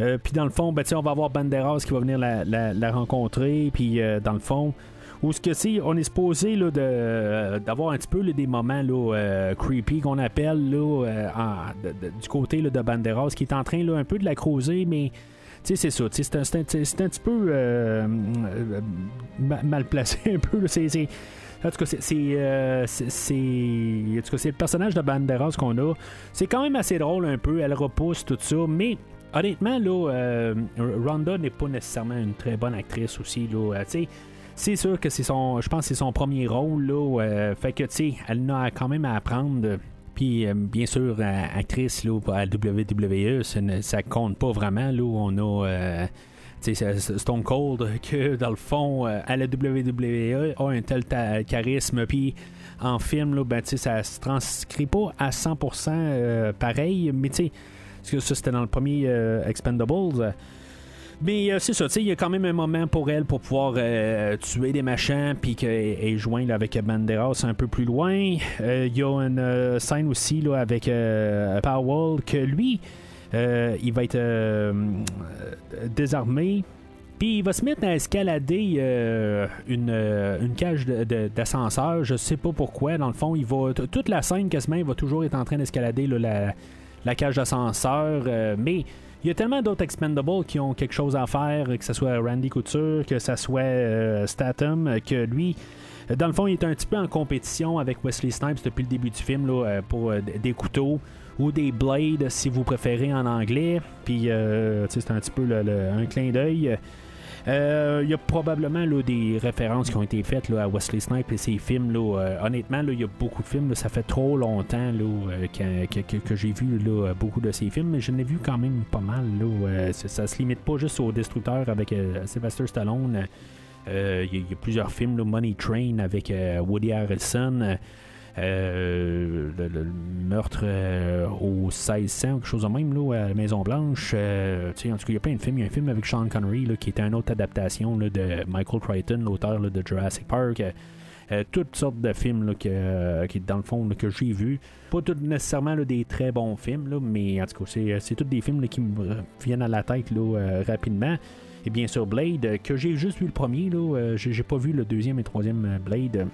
Euh, puis dans le fond, ben, on va avoir Banderas qui va venir la, rencontrer. Puis euh, dans le fond, où ce que c'est, on est supposé euh, d'avoir un petit peu des moments là, euh, creepy qu'on appelle là, euh, du côté là, de Banderas qui est en train là, un peu de la creuser, mais c'est ça. C'est un, c'est un- c'est un petit peu euh, euh, ma- mal placé un peu. c'est- en tout cas, euh, c'est- en tout cas, c'est le personnage de Banderas qu'on a. C'est quand même assez drôle un peu. Elle repousse tout ça, mais honnêtement, là, euh, Ronda n'est pas nécessairement une très bonne actrice aussi. Là, Euh, c'est sûr que c'est son, je pense c'est son premier rôle. Là, fait que, tu sais, elle a quand même à apprendre. Puis, bien sûr, actrice là, à WWE, ça, ne- ça compte pas vraiment. Là, on a Stone Cold, que dans le fond, euh, à la WWE, a un tel charisme. Puis, en film, là, ben, ça se transcrit pas à 100% euh, pareil. Mais, tu sais, que ça, c'était dans le premier euh, Expendables. Mais c'est ça, il y a quand même un moment pour elle pour pouvoir tuer des machins, puis qu'elle est avec Banderas un peu plus loin. Il y a une scène aussi là, avec Powell que lui, euh, il va être euh, désarmé. Puis il va se mettre à escalader euh, une, cage d'ascenseur. Je sais pas pourquoi. Dans le fond, il va toute la scène quasiment, il va toujours être en train d'escalader la, cage d'ascenseur. mais il y a tellement d'autres expendables qui ont quelque chose à faire, que ce soit Randy Couture, que ce soit Statham, que lui, dans le fond, il est un petit peu en compétition avec Wesley Snipes depuis le début du film pour des couteaux ou des blades, si vous préférez en anglais. Puis, euh, c'est un petit peu un clin d'œil. Euh, Il y a probablement là, des références qui ont été faites là, à Wesley Snipes et ses films. Là, Euh, honnêtement, il y a beaucoup de films. ça fait trop longtemps que, j'ai vu beaucoup de ces films, mais je n'ai vu quand même pas mal. Ça, ça se limite pas juste au Destructeur avec Sylvester Stallone. Il y, y a plusieurs films, Money Train avec Woody Harrelson. Euh, le, meurtre euh, au 1600 ou quelque chose de même là, à la Maison Blanche. Euh, en tout cas, il y a plein de films. Il y a un film avec Sean Connery là, qui était une autre adaptation là, de Michael Crichton, l'auteur de Jurassic Park. Toutes sortes de films là, que, qui, dans le fond, que j'ai vus. Pas tous nécessairement des très bons films, mais en tout cas, c'est, tous des films qui me viennent à la tête euh, rapidement. Et bien sûr, Blade, que j'ai juste vu le premier, j'ai, pas vu le deuxième et troisième Blade.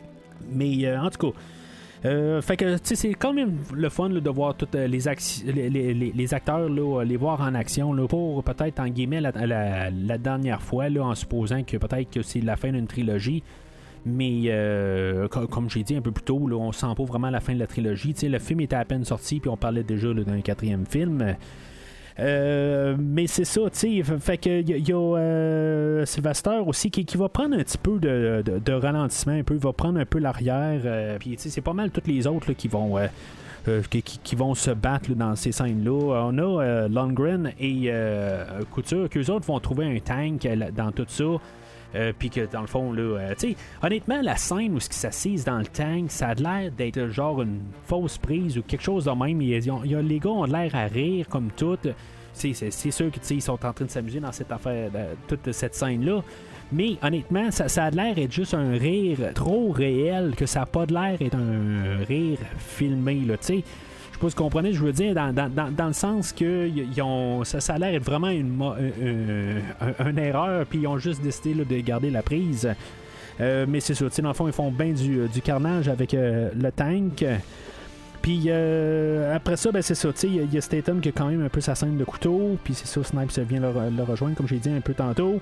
Mais en tout cas, euh, fait que c'est quand même le fun de voir tous les, acti- les, les- acteurs là, les voir en action pour peut-être en guillemets la, dernière fois en supposant que peut-être que c'est la fin d'une trilogie. Mais euh, co- comme j'ai dit un peu plus tôt, on sent pas vraiment la fin de la trilogie. Tu sais, le film était à peine sorti, puis on parlait déjà d'un quatrième film. Euh, mais c'est ça, tu sais. Fait que y, a- euh, Sylvester aussi qui, qui va prendre un petit peu de, de- ralentissement, un peu, il va prendre un peu l'arrière. euh, Puis tu sais, c'est pas mal tous les autres là, qui vont. euh, qui, qui- vont se battre dans ces scènes-là. On a Lundgren et Couture, qu'eux autres vont trouver un tank dans tout ça. Euh, puis que dans le fond, là, euh, tu sais, honnêtement, la scène où ils s'assisent dans le tank, ça a l'air d'être genre une fausse prise ou quelque chose de même. Les gars ont l'air à rire comme tout. C'est, sûr qu'ils sont en train de s'amuser dans cette affaire, toute cette scène-là. Mais honnêtement, ça, a l'air d'être juste un rire trop réel, que ça n'a pas de l'air d'être un rire filmé, tu sais. Pas si vous comprenez, je veux dire, dans, dans- le sens que ont, ça, a l'air vraiment une, un- une erreur, puis ils ont juste décidé de garder la prise. Euh, mais c'est sais, dans le fond, ils font bien du, carnage avec euh, le tank. Puis euh, après ça, ben c'est ça, il y a- Statham qui a quand même un peu sa scène de couteau, puis c'est ça, Snipes vient le, le rejoindre, comme j'ai dit un peu tantôt.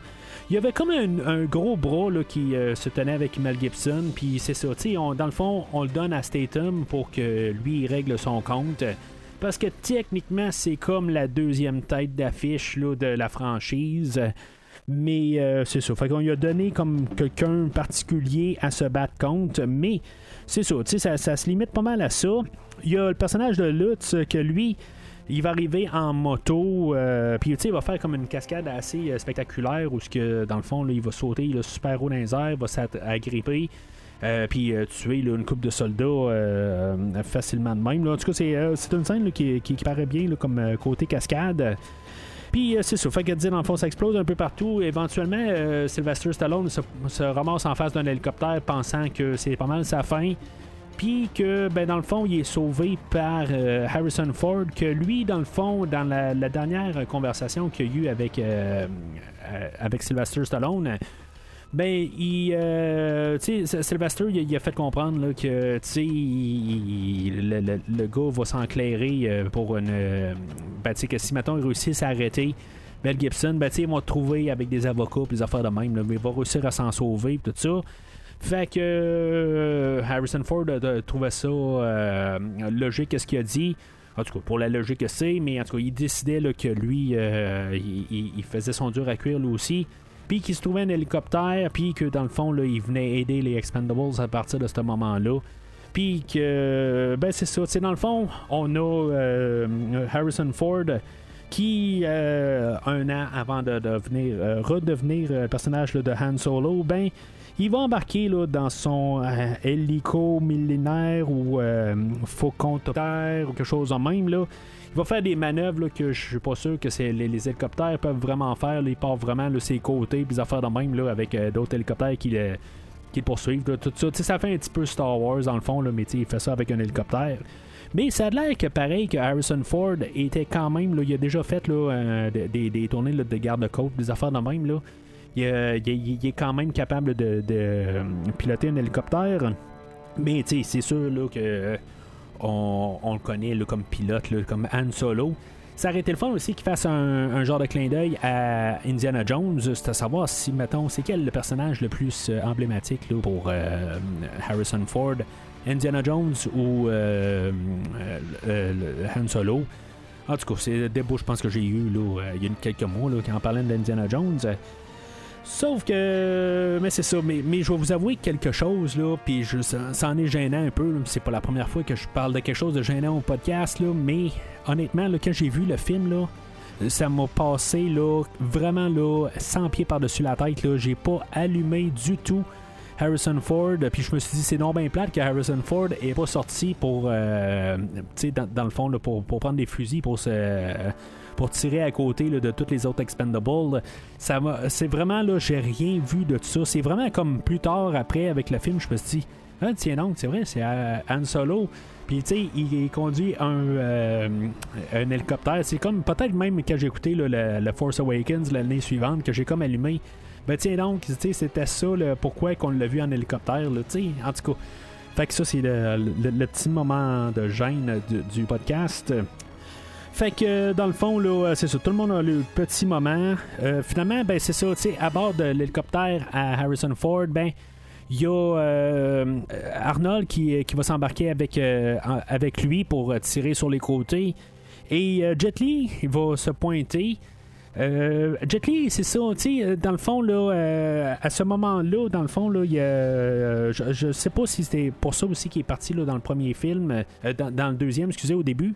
Il y avait comme un, gros bras qui euh, se tenait avec Mel Gibson, puis c'est ça, dans le fond, on le donne à Statham pour que lui, règle son compte. Parce que techniquement, c'est comme la deuxième tête d'affiche de la franchise. Mais euh, c'est ça. Fait qu'on lui a donné comme quelqu'un particulier à se battre contre. Mais c'est ça, ça, ça se limite pas mal à ça. Il y a le personnage de Lutz que lui, il va arriver en moto, euh, puis il va faire comme une cascade assez euh, spectaculaire où que dans le fond, il va sauter là, super haut dans les airs, va s'agripper. Euh, puis tuer une coupe de soldats facilement de même. En tout cas, c'est, une scène qui, qui- paraît bien comme côté cascade. Puis c'est ça, fait que dire dans le fond, ça explose un peu partout. Éventuellement, Sylvester Stallone se, se ramasse en face d'un hélicoptère pensant que c'est pas mal sa fin. Puis que, ben, dans le fond, il est sauvé par euh, Harrison Ford, que lui, dans le fond, dans la, dernière conversation qu'il y a eu avec, euh, euh, avec Sylvester Stallone, ben, il, tu sais, Sylvester, il, a fait comprendre que, tu sais, le, gars va s'enclairer pour une, ben, tu sais, que si maintenant il réussit à arrêter Mel Gibson, ben, tu sais, ils vont trouver avec des avocats, pis des affaires de même, mais il va réussir à s'en sauver, pis tout ça. Fait que euh, Harrison Ford trouvé ça euh, logique, qu'est-ce qu'il a dit. En tout cas, pour la logique que c'est, mais en tout cas, il décidait que lui, euh, il, faisait son dur à cuire lui aussi. Puis qu'il se trouvait un hélicoptère, puis que dans le fond, là, il venait aider les Expendables à partir de ce moment-là. Puis que, ben c'est ça, dans le fond, on a Harrison Ford qui, un an avant de devenir, euh, redevenir personnage de Han Solo, ben, il va embarquer là, dans son euh, hélico millénaire ou euh, faucon terre ou quelque chose en même. Là. Il va faire des manœuvres que je suis pas sûr que les, hélicoptères peuvent vraiment faire. là. Il part vraiment là, ses côtés, puis affaires de même là, avec euh, d'autres hélicoptères qui le, poursuivent. tout ça. Ça fait un petit peu Star Wars dans le fond, mais il fait ça avec un hélicoptère. Mais ça a l'air que pareil que Harrison Ford était quand même, là, il a déjà fait là, des, tournées de garde-côte, des affaires de même. Là. Il, est quand même capable de, euh, piloter un hélicoptère. Mais c'est sûr là, que euh, on, le connaît comme pilote, comme Han Solo. Ça aurait été le fun aussi qu'il fasse un, genre de clin d'œil à Indiana Jones, c'est à savoir si, mettons, c'est quel le personnage le plus euh, emblématique pour Harrison Ford, Indiana Jones ou euh, Han Solo. En tout cas, c'est des bouts, je pense que j'ai eu il y a quelques mois là, en parlait d'Indiana Jones. Sauf que, mais c'est ça, mais, je vais vous avouer quelque chose, là, puis je, ça, en est gênant un peu, c'est pas la première fois que je parle de quelque chose de gênant au podcast, là, mais honnêtement, là, quand j'ai vu le film, là, ça m'a passé là, vraiment là, 100 pieds par-dessus la tête. Là. J'ai pas allumé du tout Harrison Ford. Puis je me suis dit, c'est non bien plate que Harrison Ford est pas sorti pour, euh, dans, dans, le fond, là, pour, pour, prendre des fusils, pour se. Pour tirer à côté de toutes les autres Expendables. Ça c'est vraiment là, j'ai rien vu de tout ça. C'est vraiment comme plus tard après avec le film, je me suis dit, ah, tiens donc, c'est vrai, c'est Han Solo. Puis, tu sais, il conduit un, euh, un hélicoptère. C'est comme peut-être même quand j'ai écouté le, Force Awakens l'année suivante que j'ai comme allumé. Ben, tiens donc, tu sais, c'était ça, pourquoi qu'on l'a vu en hélicoptère, tu sais, en tout cas. Fait que ça, c'est le, petit moment de gêne du podcast. Fait que dans le fond, là, c'est ça, tout le monde a le petit moment. Euh, finalement, ben c'est ça, tu à bord de l'hélicoptère à Harrison Ford, ben il y a euh, Arnold qui, qui va s'embarquer avec, euh, avec lui pour tirer sur les côtés. Et euh, Jet Li, il va se pointer. Jet Li, c'est ça, tu sais, dans le fond, là, à ce moment-là, dans le fond, là, je, ne sais pas si c'était pour ça aussi qu'il est parti là, dans le premier film, dans, dans, le deuxième, excusez, au début.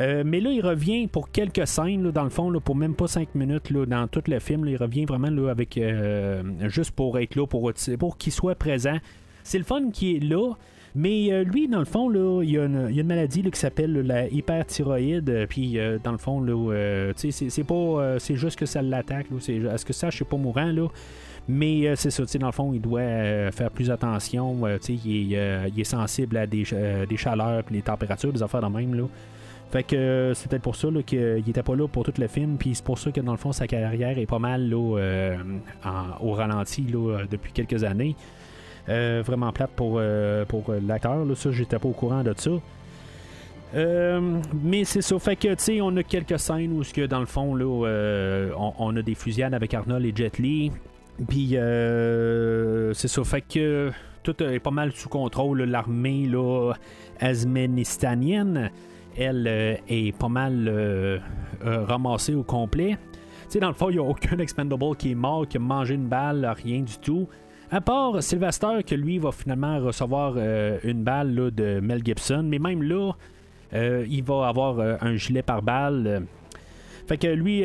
Euh, mais là, il revient pour quelques scènes, dans le fond, pour même pas cinq minutes dans tout le film. il revient vraiment avec euh, juste pour être là, pour, qu'il soit présent. C'est le fun qui est là. Mais euh, lui, dans le fond, là, il, y a une, maladie qui s'appelle la hyperthyroïde. Puis, dans le fond, là, c'est, pas, c'est juste que ça l'attaque. est-ce que ça, je suis pas mourant là? Mais c'est ça, dans le fond, il doit faire plus attention. il, est, sensible à des, chaleurs, puis les températures, des affaires de même. Fait que euh, c'est peut-être pour ça qu'il était pas là pour tout le film, puis c'est pour ça que dans le fond sa carrière est pas mal euh, au ralenti depuis quelques années. Euh, vraiment plate pour, pour l'acteur, ça j'étais pas au courant de ça. mais c'est ça, fait que tu sais, on a quelques scènes où que dans le fond là, on, a des fusillades avec Arnold et Jet Li. Puis c'est ça, fait que tout est pas mal sous contrôle, l'armée là, azménistanienne elle, euh, est pas mal euh, euh, ramassée au complet. Dans le fond, il n'y a aucun expendable qui est mort, qui a mangé une balle, rien du tout. À part Sylvester, que lui va finalement recevoir une balle de Mel Gibson, mais même là, il va avoir un gilet par balle. Fait que lui,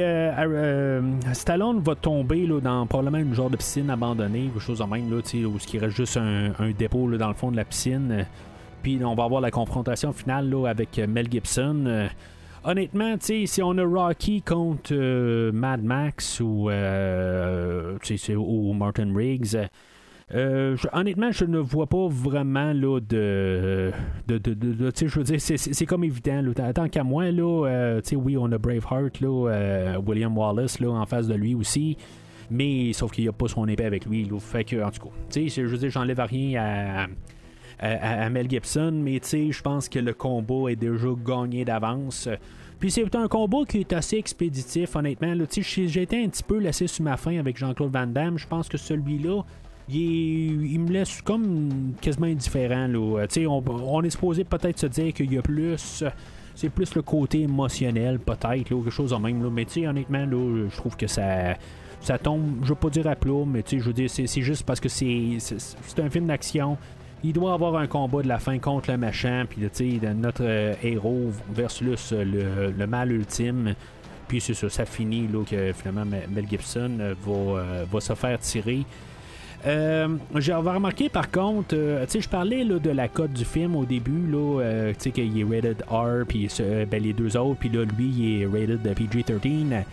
Stallone va tomber là, dans probablement une genre de piscine abandonnée, quelque chose de même, là, où il reste juste un, dépôt dans le fond de la piscine. Puis on va avoir la confrontation finale là, avec euh, Mel Gibson. Euh, honnêtement, si on a Rocky contre euh, Mad Max ou, ou Martin Riggs, honnêtement, je ne vois pas vraiment là, de. de, de, je veux dire, c'est comme évident. Tant qu'à moi, là, oui, on a Braveheart, là, William Wallace là, en face de lui aussi. Mais sauf qu'il n'y a pas son épée avec lui. Là, fait que, en tout cas, je veux dire, j'enlève rien à à, Mel Gibson, mais tu sais, je pense que le combat est déjà gagné d'avance. Puis c'est un combat qui est assez expéditif, honnêtement. J'ai été un petit peu laissé sur ma fin avec Jean-Claude Van Damme. Je pense que celui-là, il, me laisse comme quasiment indifférent. Là. On, on est supposé peut-être se dire qu'il y a plus. C'est plus le côté émotionnel, peut-être, quelque chose en même. Là. Mais honnêtement, là, je trouve que ça ça tombe, je veux pas dire à plat, mais je veux dire, c'est juste parce que c'est un film d'action il doit avoir un combat de la fin contre le méchant, puis notre euh, héros versus le, mal ultime. Puis c'est ça, ça finit là, que finalement Mel Gibson euh, va, euh, va se faire tirer. J'ai remarqué par contre, je parlais de la cote du film au début, là, sais, qu'il est rated R, puis ben, les deux autres, puis là, lui, il est rated PG-13.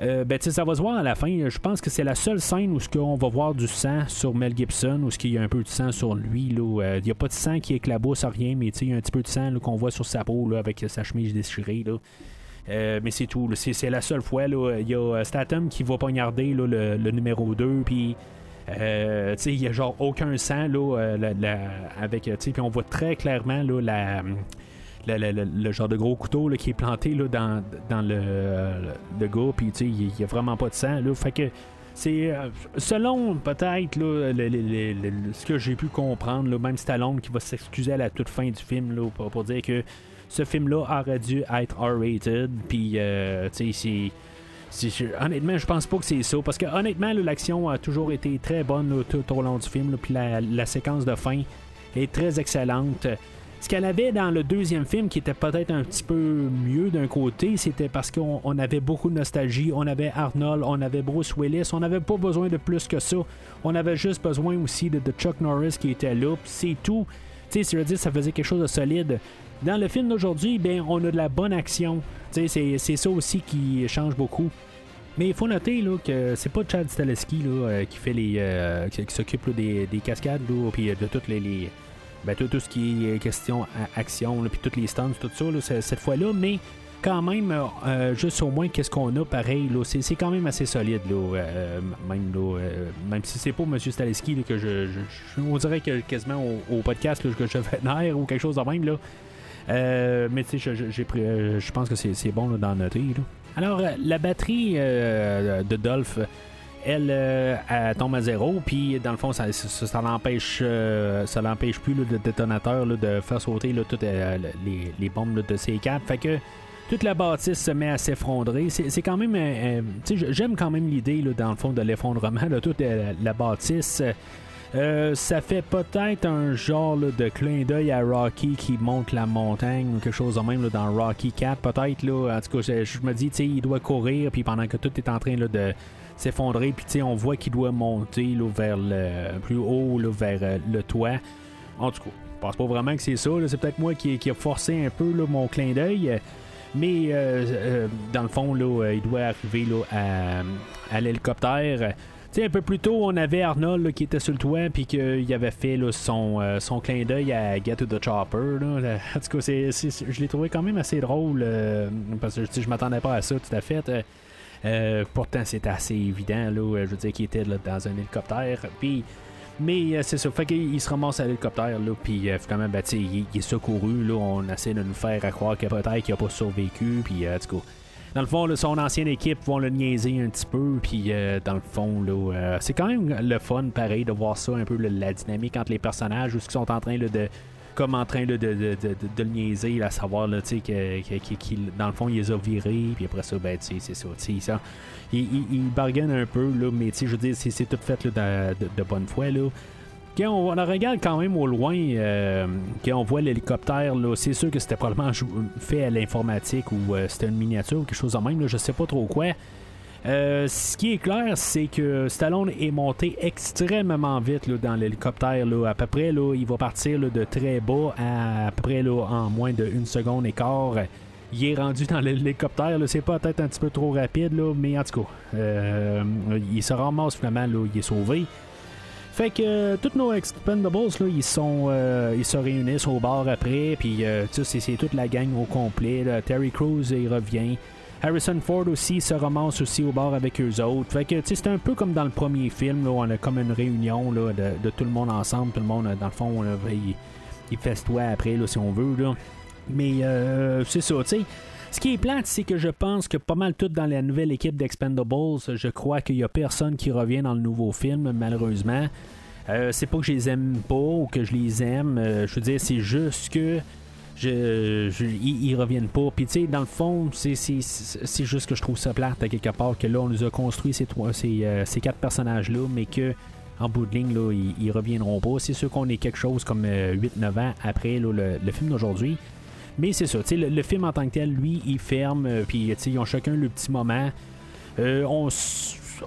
Euh, ben, ça va se voir à la fin. Je pense que c'est la seule scène où ce on va voir du sang sur Mel Gibson, où il y a un peu de sang sur lui. Euh, il n'y a pas de sang qui éclabousse à rien, mais il y a un petit peu de sang qu'on voit sur sa peau là, avec sa chemise déchirée. Là. Euh, mais c'est tout. C'est, la seule fois. Il y a Statham qui va poignarder là, le, numéro 2. Puis. il n'y a genre aucun sang là, avec puis on voit très clairement là, la, le, genre de gros couteau qui est planté là, dans, dans le, le gars, puis il n'y a vraiment pas de sang. Là, fait que c'est euh, selon peut-être ce que j'ai pu comprendre, là, même Stallone qui va s'excuser à la toute fin du film là, pour, dire que ce film-là aurait dû être R-rated, puis euh, c'est honnêtement, je pense pas que c'est ça. Parce que honnêtement, l'action a toujours été très bonne tout, au long du film. Puis la, séquence de fin est très excellente. Ce qu'elle avait dans le deuxième film, qui était peut-être un petit peu mieux d'un côté, c'était parce qu'on avait beaucoup de nostalgie. On avait Arnold, on avait Bruce Willis. On n'avait pas besoin de plus que ça. On avait juste besoin aussi de, Chuck Norris qui était là. c'est tout. Tu sais, dire, ça faisait quelque chose de solide. Dans le film d'aujourd'hui, ben, on a de la bonne action. C'est, c'est ça aussi qui change beaucoup. Mais il faut noter là, que c'est pas Chad Staleski euh, qui fait les euh, qui, s'occupe des, cascades puis de toutes les, ben, tout, ce qui est question à action puis toutes les stunts tout ça cette fois-là mais quand même euh, juste au moins qu'est-ce qu'on a pareil là c'est, quand même assez solide là même là même si c'est pas Monsieur Staleski que je, on dirait que quasiment au, podcast que je fais ou quelque chose de même là euh, mais tu sais, euh, je pense que c'est bon le noter. Alors, euh, la batterie de Dolph, elle, elle, tombe à zéro, puis dans le fond, ça, l'empêche, ça l'empêche plus le détonateur de faire sauter toutes les, les, bombes de C4. Fait que toute la bâtisse se met à s'effondrer. C'est quand même. J'aime quand même l'idée, dans le fond, de l'effondrement de toute la bâtisse. Euh, ça fait peut-être un genre de clin d'œil à Rocky qui monte la montagne ou quelque chose de même dans Rocky 4, peut-être. En tout cas, je, me dis, il doit courir, puis pendant que tout est en train de s'effondrer, puis on voit qu'il doit monter vers le plus haut, vers euh, le toit. En tout cas, je pense pas vraiment que c'est ça. C'est peut-être moi qui, qui a forcé un peu mon clin d'œil. Mais euh, dans le fond, il doit arriver à, à l'hélicoptère un peu plus tôt, on avait Arnold qui était sur le toit puis qu'il avait fait son, euh, son clin d'œil à Get to the Chopper. En tout cas, je l'ai trouvé quand même assez drôle euh, parce que je m'attendais pas à ça tout à fait. Euh, pourtant, c'était assez évident, là, je veux dire, qu'il était dans un hélicoptère. Puis, mais c'est ça, fait qu'il se ramasse à l'hélicoptère, là, puis finalement, ben, il, il, est secouru, là, on essaie de nous faire croire que peut-être qu'il n'a pas survécu, puis tout cas, dans le fond, son ancienne équipe vont le niaiser un petit peu. Puis euh, dans le fond, euh, c'est quand même le fun, pareil, de voir ça, un peu la dynamique entre les personnages, où ils sont en train de comme en train de, le niaiser, à savoir là, qu'il, dans le fond, il les a virés, puis après ça, ben, c'est ça, ça. Il, il, bargaine un peu, là, mais je veux dire, c'est, tout fait de, bonne foi. Là quand on, regarde quand même au loin, euh, on voit l'hélicoptère, c'est sûr que c'était probablement fait à l'informatique ou euh, c'était une miniature ou quelque chose de même, là, je sais pas trop quoi. Euh, ce qui est clair, c'est que Stallone est monté extrêmement vite dans l'hélicoptère. À peu près, là, il va partir de très bas à, peu près en moins d'une seconde et quart. Il est rendu dans l'hélicoptère. C'est peut-être un petit peu trop rapide, mais en tout cas, il se ramasse finalement. Il est sauvé. Fait que euh, tous nos Expendables, là, ils sont euh, ils se réunissent au bar après, puis euh, c'est toute la gang au complet. Terry Crews, il revient. Harrison Ford aussi se ramasse aussi au bar avec eux autres. Fait que c'est un peu comme dans le premier film, là, où on a comme une réunion là, de, tout le monde ensemble. Tout le monde, dans le fond, il, il festoie après, là, si on veut. Là. Mais c'est ça, tu sais. Ce qui est plate, c'est que je pense que pas mal tout dans la nouvelle équipe d'Expendables, je crois qu'il y a personne qui revient dans le nouveau film, malheureusement. Euh, c'est pas que je les aime pas ou que je les aime. Euh, je veux dire, c'est juste que je, ils, reviennent pas. Puis, tu sais, dans le fond, c'est, juste que je trouve ça plate à quelque part que là, on nous a construit ces, trois, euh, quatre personnages-là, mais que en bout de ligne, là, ils, reviendront pas. C'est sûr qu'on est quelque chose comme 8-9 ans après le film d'aujourd'hui. Mais c'est ça, le, le film en tant que tel, lui, il ferme, euh, puis ils ont chacun le petit moment. Euh, on,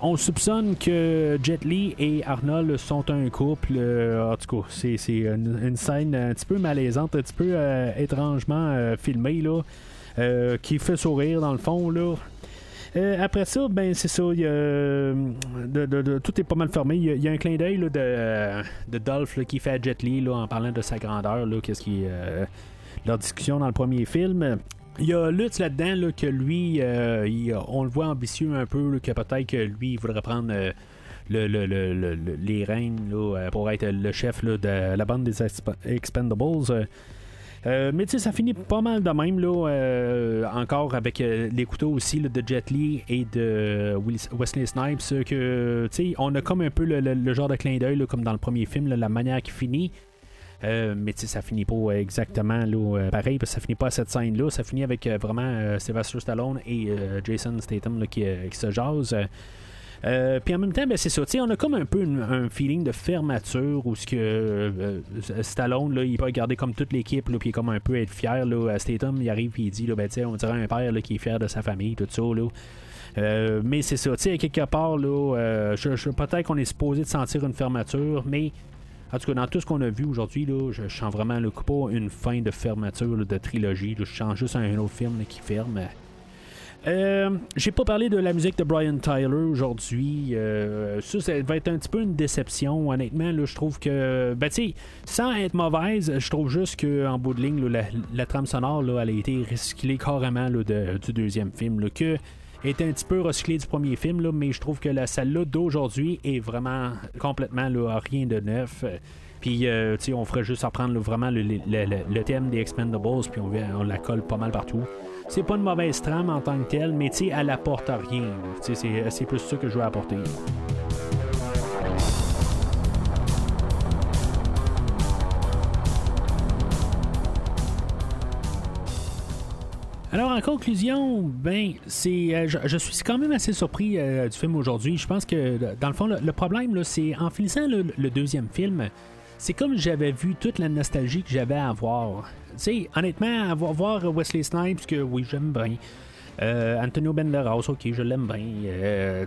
on, soupçonne que Jet Li et Arnold sont un couple. Euh, en tout cas, c'est, une, scène un petit peu malaisante, un petit peu étrangement filmée, là, qui fait sourire dans le fond. là. après ça, ben c'est ça, tout est pas mal fermé. Il y, a, un clin d'œil de, Dolph qui fait à Jet Li en parlant de sa grandeur, qu'est-ce qui leur discussion dans le premier film. Il y a Lutz là-dedans que lui, euh, on le voit ambitieux un peu, que peut-être que lui, il voudrait prendre euh, le, les règnes euh, pour être le chef de la bande des Expendables. mais tu sais, ça finit pas mal de même, là, encore avec les couteaux aussi de Jet Li et de Wesley Snipes, que, tu sais, on a comme un peu le, genre de clin d'œil, comme dans le premier film, la manière qui finit. Euh, mais ça finit pas exactement là, pareil, parce que ça finit pas à cette scène-là. Ça finit avec vraiment Sylvester Stallone et Jason Statham qui, qui, se jasent. Euh, puis en même temps, ben, c'est ça. On a comme un peu un feeling de fermeture où ce que euh, Stallone, là, il peut regarder comme toute l'équipe, puis il est comme un peu être fier. Là, Statham, il arrive et il dit, là, ben, on dirait un père là, qui est fier de sa famille, tout ça. Là. Euh, mais c'est ça, quelque part, là, peut-être qu'on est supposé de sentir une fermeture, mais en tout cas, dans tout ce qu'on a vu aujourd'hui, là, je, sens vraiment le pas une fin de fermeture de trilogie. je sens juste un, autre film qui ferme. Euh, j'ai pas parlé de la musique de Brian Tyler aujourd'hui. Euh, ça, ça va être un petit peu une déception, honnêtement. Là, je trouve que, ben, tu sans être mauvaise, je trouve juste qu'en bout de ligne, la, trame sonore, là, elle a été recyclée carrément là, du deuxième film. Là, que était un petit peu recyclée du premier film, là, mais je trouve que la salle d'aujourd'hui est vraiment complètement là, rien de neuf. Puis, euh, sais on ferait juste apprendre vraiment le, thème des Expendables, puis on, on la colle pas mal partout. C'est pas une mauvaise trame en tant que telle, mais tu elle apporte rien. C'est plus ça que je veux apporter. Alors en conclusion, ben c'est, euh, je, suis quand même assez surpris euh, du film aujourd'hui. Je pense que dans le fond, le, problème c'est en finissant le, deuxième film, c'est comme j'avais vu toute la nostalgie que j'avais à avoir sais, honnêtement, voir Wesley Snipes, que oui, j'aime bien. Euh, Antonio Banderas, ok, je l'aime bien. Euh,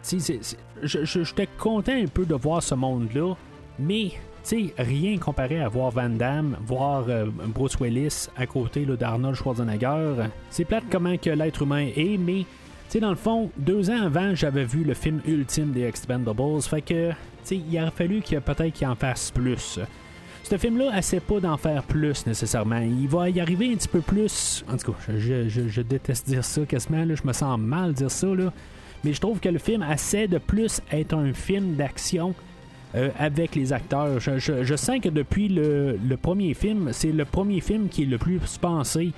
j'étais content un peu de voir ce monde-là, mais sais, rien comparé à voir Van Damme, voir euh, Bruce Willis à côté d'Arnold Schwarzenegger. C'est plate comment que l'être humain est, mais sais, dans le fond, deux ans avant, j'avais vu le film ultime des Expendables. Fait que, il aurait fallu qu'il peut-être qu'il en fasse plus. Ce film-là essaie pas d'en faire plus nécessairement. Il va y arriver un petit peu plus. En tout cas, je, déteste dire ça quasiment. Là. Je me sens mal dire ça. Là. Mais je trouve que le film essaie de plus être un film d'action. Euh, avec les acteurs. Je, sens que depuis le, premier film, c'est le premier film qui est le plus pensé,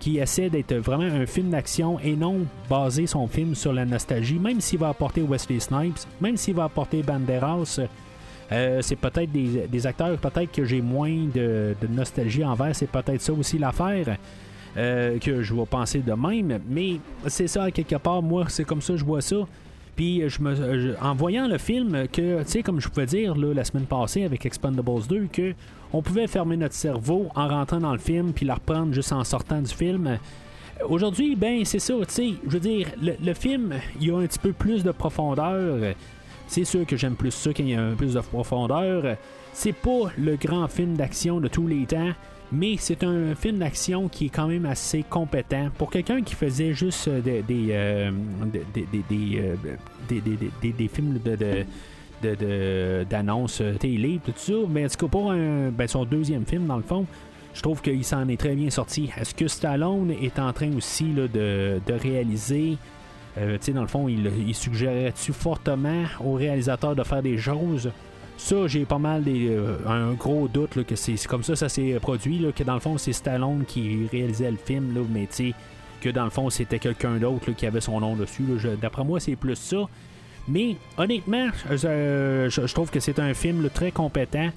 qui essaie d'être vraiment un film d'action et non baser son film sur la nostalgie, même s'il va apporter Wesley Snipes, même s'il va apporter Banderas. Euh, c'est peut-être des, acteurs, peut-être que j'ai moins de, nostalgie envers, c'est peut-être ça aussi l'affaire. Euh, que je vais penser de même, mais c'est ça, quelque part, moi, c'est comme ça que je vois ça. Puis, en voyant le film, que, tu sais, comme je pouvais dire la semaine passée avec Expendables 2, que on pouvait fermer notre cerveau en rentrant dans le film, puis la reprendre juste en sortant du film. Aujourd'hui, ben, c'est ça, tu sais, je veux dire, le, film, il a un petit peu plus de profondeur. C'est sûr que j'aime plus ça quand il y a un peu plus de profondeur. C'est pas le grand film d'action de tous les temps, mais c'est un film d'action qui est quand même assez compétent. Pour quelqu'un qui faisait juste des, des, euh, des, des, films de, d'annonces télé, tout ça, mais en tout cas pour ben, son deuxième film dans le fond, je trouve qu'il s'en est très bien sorti. Est-ce que Stallone est en train aussi de, de réaliser euh, dans le fond, il, suggérait-tu fortement au réalisateur de faire des choses? Ça, j'ai pas mal des, euh, un gros doute que c'est comme ça ça s'est produit, que dans le fond, c'est Stallone qui réalisait le film, là, mais que dans le fond, c'était quelqu'un d'autre qui avait son nom dessus. D'après moi, c'est plus ça. Mais honnêtement, je, trouve que c'est un film très compétent.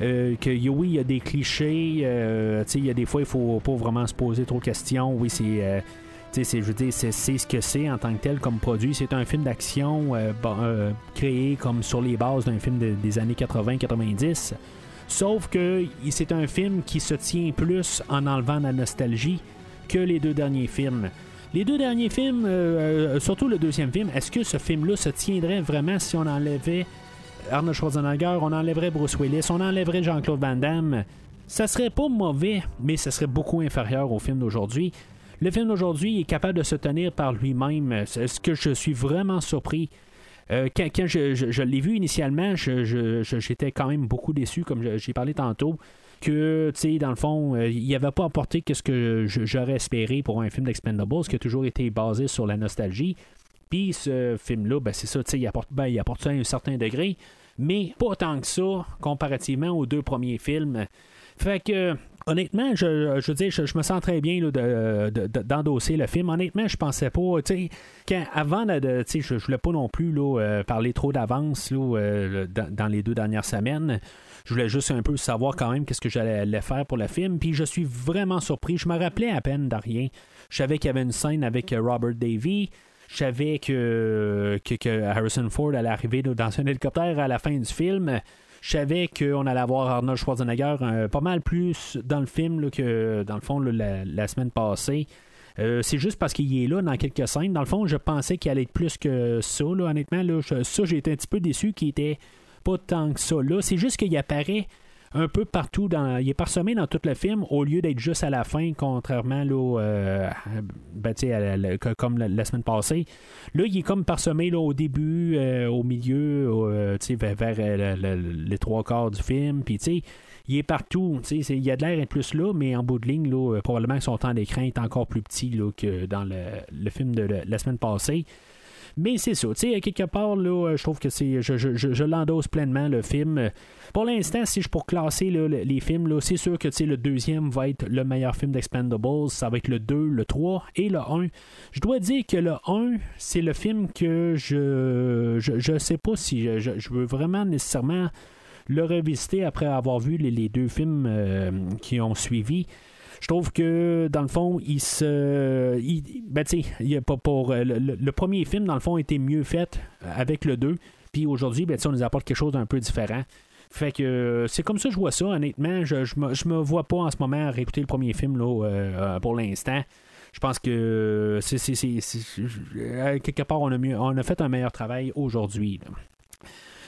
Euh, que oui, il y a des clichés. il y a des fois, il faut pas vraiment se poser trop de questions. Oui, c'est je veux dire, c'est ce que c'est en tant que tel comme produit. C'est un film d'action euh, euh, créé comme sur les bases d'un film des années 80-90. Sauf que c'est un film qui se tient plus en enlevant la nostalgie que les deux derniers films. Les deux derniers films, euh, surtout le deuxième film, est-ce que ce film-là se tiendrait vraiment si on enlevait Arnold Schwarzenegger, on enlèverait Bruce Willis, on enlèverait Jean-Claude Van Damme? Ça serait pas mauvais, mais ça serait beaucoup inférieur au film d'aujourd'hui. Le film d'aujourd'hui est capable de se tenir par lui-même. Ce que je suis vraiment surpris? Euh, quand, je, l'ai vu initialement, j'étais quand même beaucoup déçu, comme j'ai parlé tantôt, que, tu sais, dans le fond, euh, il n'avait pas apporté ce que j'aurais espéré pour un film d'Expendables, qui a toujours été basé sur la nostalgie. Puis ce film-là, ben, c'est ça, tu sais, il apporte, ben, il apporte ça à un certain degré, mais pas tant que ça, comparativement aux deux premiers films. Fait que, honnêtement, je, je veux dire, je, me sens très bien d'endosser le film. Honnêtement, je pensais pas, tu sais, avant, de, tu je, je voulais pas non plus là, euh, parler trop d'avance là, dans, les deux dernières semaines. Je voulais juste un peu savoir quand même qu'est-ce que j'allais faire pour le film. Puis je suis vraiment surpris. Je me rappelais à peine de. Je savais qu'il y avait une scène avec Robert Davy. Je savais que, que, Harrison Ford allait arriver dans un hélicoptère à la fin du film. Je savais qu'on allait avoir Arnold Schwarzenegger euh, pas mal plus dans le film que dans le fond la, semaine passée. Euh, c'est juste parce qu'il est là dans quelques scènes. Dans le fond, je pensais qu'il allait être plus que ça. honnêtement, ça, j'ai été un petit peu déçu qu'il était pas tant que ça là. C'est juste qu'il apparaît un peu partout. Dans, il est parsemé dans tout le film au lieu d'être juste à la fin, contrairement là, euh, ben, comme la, semaine passée. Là, il est comme parsemé là, au début, euh, au milieu, euh, vers, vers les trois quarts du film. Puis, il est partout. Il y a de l'air plus là, mais en bout de ligne, là, probablement son temps d'écran est encore plus petit là, que dans le, film de la semaine passée. Mais c'est ça, tu sais, quelque part, là, je trouve que c'est. Je, je, je, l'endosse pleinement, le film. Pour l'instant, si je pour classer les films, là, c'est sûr que le deuxième va être le meilleur film d'Expendables. Ça va être le 2, le 3 et le 1. Je dois dire que le 1, c'est le film que je. Je, sais pas si je, veux vraiment nécessairement le revisiter après avoir vu les, deux films euh, qui ont suivi je trouve que dans le fond, il se. ben, tu sais, pas pour. Euh, le, premier film, dans le fond, était mieux fait avec le 2. Puis aujourd'hui, ben, on nous apporte quelque chose d'un peu différent. Fait que euh, c'est comme ça que je vois ça, honnêtement. Je, je, me, me vois pas en ce moment à réécouter le premier film là, euh, pour l'instant. Je pense que c'est, quelque part on a mieux, on a fait un meilleur travail aujourd'hui.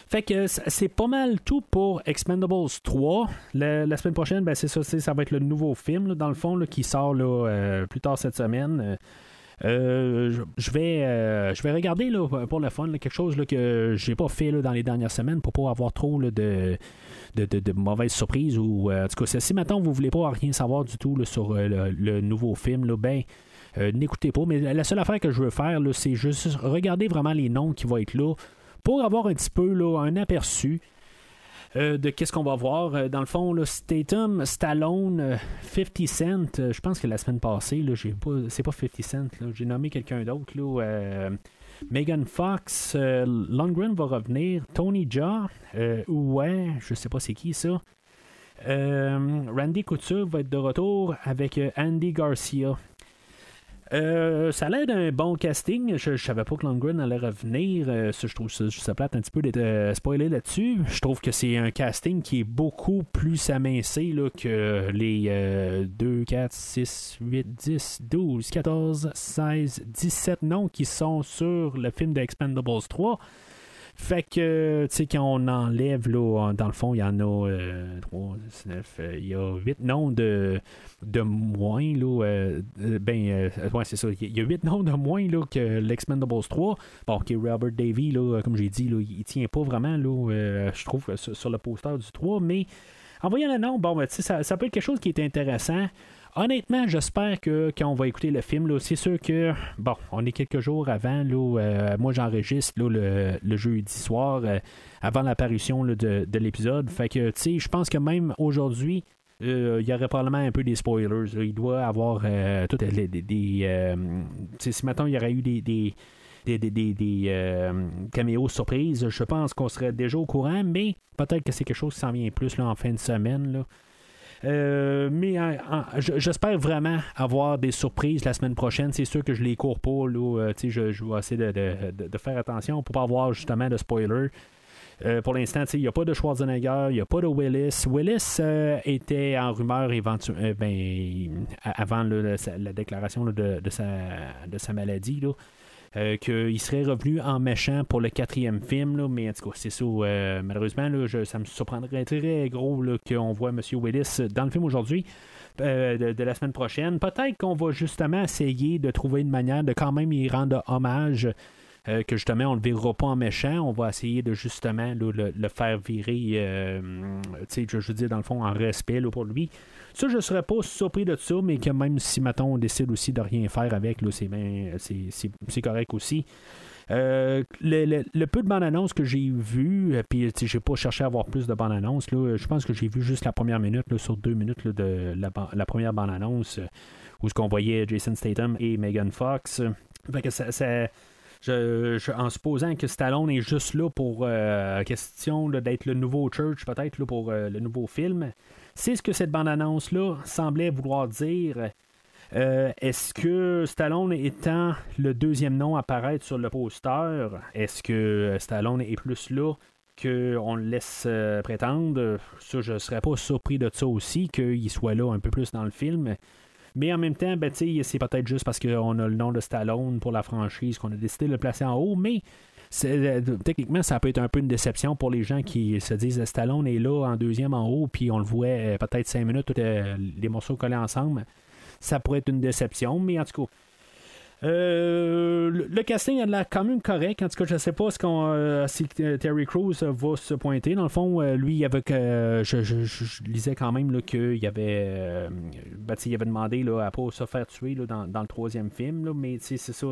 Fait que c'est pas mal tout pour Expendables 3. la semaine prochaine, ben, c'est ça, ça va être le nouveau film, dans le fond, qui sort euh, plus tard cette semaine. Euh, je, vais, euh, vais regarder pour le fun quelque chose là, que j'ai pas fait dans les dernières semaines pour pas avoir trop de, mauvaises surprises. Ou, en tout cas, si maintenant vous voulez pas rien savoir du tout sur le, nouveau film, ben. n'écoutez pas, mais la seule affaire que je veux faire, c'est juste regarder vraiment les noms qui vont être là pour avoir un petit peu là, un aperçu euh, de qu'est-ce qu'on va voir. Euh, dans le fond, là, Statum, Stallone, 50 euh, Cent, je pense que la semaine passée, là, j'ai pas, c'est pas 50 Cent, j'ai nommé quelqu'un d'autre. Megan Fox, Longren va revenir, Tony Jaa, ouais, je sais pas c'est qui ça. Randy Couture va être de retour avec Andy Garcia. Euh, ça a l'air d'un bon casting. Je, savais pas que Longren allait revenir. Euh, je trouve ça, ça plate un petit peu d'être euh, spoilé là-dessus. Je trouve que c'est un casting qui est beaucoup plus amincé que les 2, 4, 6, 8, 10, 12, 14, 16, 17 noms qui sont sur le film d'Expendables 3. Fait que, tu sais, quand on enlève, là, dans le fond, il y en a 3, 9, il y a 8 noms de, de moins, là. Euh, euh, ben, euh, ouais, c'est ça. Il y a 8 noms de moins, là, que l'X-Men 3. Bon, ok, Robert Davy, là, comme j'ai dit, là, il tient pas vraiment, là, je trouve, sur, le poster du 3, mais en voyant le nom, bon, ben, ça, ça peut être quelque chose qui est intéressant. Honnêtement, j'espère que quand on va écouter le film, c'est sûr que, bon, on est quelques jours avant, là, euh, moi j'enregistre le, jeudi soir, euh, avant l'apparition de, de l'épisode. Fait que, tu sais, je pense que même aujourd'hui, euh, il y aurait probablement un peu des spoilers. Il doit avoir toutes les, des. si maintenant il y aurait eu des, des des, des, des, caméos surprises, je pense qu'on serait déjà au courant, mais peut-être que c'est quelque chose qui s'en vient plus en fin de semaine. Euh, mais j'espère vraiment avoir des surprises la semaine prochaine. C'est sûr que je les cours pas. Là, euh, je, je vais essayer de, faire attention pour pas avoir justement de spoilers. Euh, pour l'instant, il n'y a pas de Schwarzenegger, il n'y a pas de Willis. Willis était en rumeur ben, avant la, déclaration de, sa, de sa maladie. Là. Euh, qu'il serait revenu en méchant pour le quatrième film, là, mais en tout cas, c'est ça. Euh, malheureusement, là, ça me surprendrait très gros qu'on voit M. Willis dans le film aujourd'hui. Euh, de, la semaine prochaine. Peut-être qu'on va justement essayer de trouver une manière de quand même y rendre hommage. que justement on ne le verra pas en méchant, on va essayer de justement le, faire virer, je, je veux dire dans le fond en respect pour lui. Ça, je serais pas surpris de ça, mais que même si, maintenant on décide aussi de rien faire avec, c'est, correct aussi. Euh, le, le- le peu de bande-annonce que j'ai vu, euh, puis j'ai pas cherché à avoir plus de bande-annonce, je pense que j'ai vu juste la première minute, là, sur deux minutes de la, la première bande-annonce, euh, où ce qu'on voyait Jason Statham et Megan Fox. Fait que ça, je- je- en supposant que Stallone est juste là pour euh, question d'être le nouveau Church, peut-être pour le nouveau film, c'est ce que cette bande-annonce-là semblait vouloir dire. Euh, est-ce que Stallone étant le deuxième nom à apparaître sur le poster, est-ce que euh, Stallone est plus là qu'on le laisse euh, prétendre? Ça, je serais pas surpris de ça aussi, qu'il soit là un peu plus dans le film. Mais en même temps, ben, c'est peut-être juste parce qu'on a le nom de Stallone pour la franchise qu'on a décidé de le placer en haut, mais techniquement, ça peut être un peu une déception pour les gens qui se disent Stallone est là en deuxième en haut, puis on le voit euh, peut-être cinq minutes, euh, les morceaux collés ensemble. Ça pourrait être une déception, mais en tout cas. euh, le casting a de l'air quand même correct. En tout cas, je sais pas ce qu'on, euh, si euh, Terry Crews euh, va se pointer. Dans le fond, euh, lui, il avait que, euh, je, je- lisais quand même qu'il avait, euh, ben, avait demandé là, à pas se faire tuer là, dans, le troisième film. là, mais c'est ça.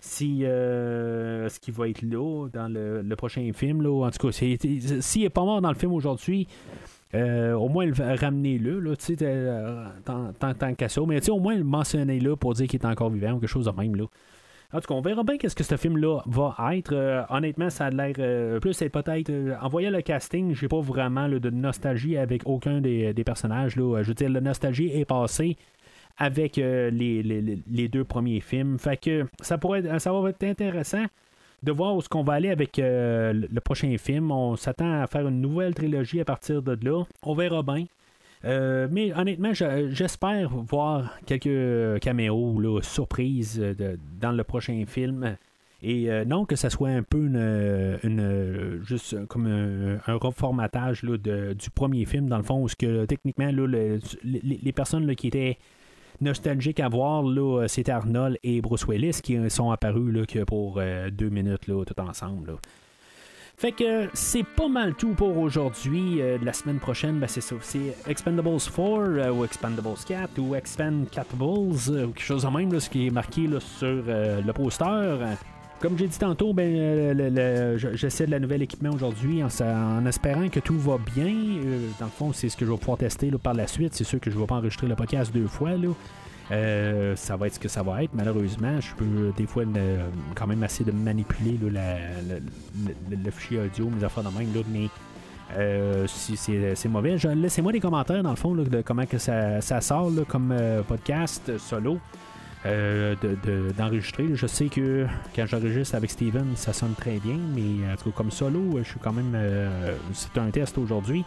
Si euh, ce qui va être là dans le, prochain film, là, en tout cas, s'il n'est pas mort dans le film aujourd'hui, euh, au moins le ramener-le, là, tu sais, euh, tant, tant, tant qu'à ça. Mais au moins le mentionner-le pour dire qu'il est encore vivant ou quelque chose de même. Là. En tout cas, on verra bien qu'est-ce que ce film-là va être. Euh, honnêtement, ça a l'air plus peut-être. euh, en voyant le casting, j'ai pas vraiment de nostalgie avec aucun des, des personnages. Là. Je veux dire, la nostalgie est passée avec euh, les, les- les- deux premiers films. Fait que ça pourrait être, ça va être intéressant de voir où ce qu'on va aller avec euh, le prochain film. On s'attend à faire une nouvelle trilogie à partir de là. On verra bien. Euh, mais honnêtement, je- j'espère voir quelques caméos surprises dans le prochain film. Et non que ça soit un peu une, juste comme un, reformatage là, de- du premier film, dans le fond, où ce que techniquement là, le- les, les personnes là, qui étaient nostalgiques à voir, c'était Arnold et Bruce Willis qui sont apparus là, pour euh, deux minutes là, tout ensemble. Fait que c'est pas mal tout pour aujourd'hui. Euh, la semaine prochaine, ben, c'est ça. C'est Expendables 4 euh, ou Expendables 4 ou Expand Capables euh, ou quelque chose de même, là, ce qui est marqué là, sur le poster. Comme j'ai dit tantôt, ben, euh, j'essaie de la nouvelle équipement aujourd'hui en, espérant que tout va bien. Euh, dans le fond, c'est ce que je vais pouvoir tester par la suite. C'est sûr que je ne vais pas enregistrer le podcast deux fois. Euh, ça va être ce que ça va être. Malheureusement, je peux des fois quand même essayer de manipuler le, fichier audio, mes affaires de même. mais c'est mauvais, laissez-moi des commentaires dans le fond de comment que ça, sort comme podcast solo. Euh, de- de- d'enregistrer. je sais que quand j'enregistre avec Steven, ça sonne très bien, mais en tout cas, comme solo, euh, je suis quand même. euh, c'est un test aujourd'hui.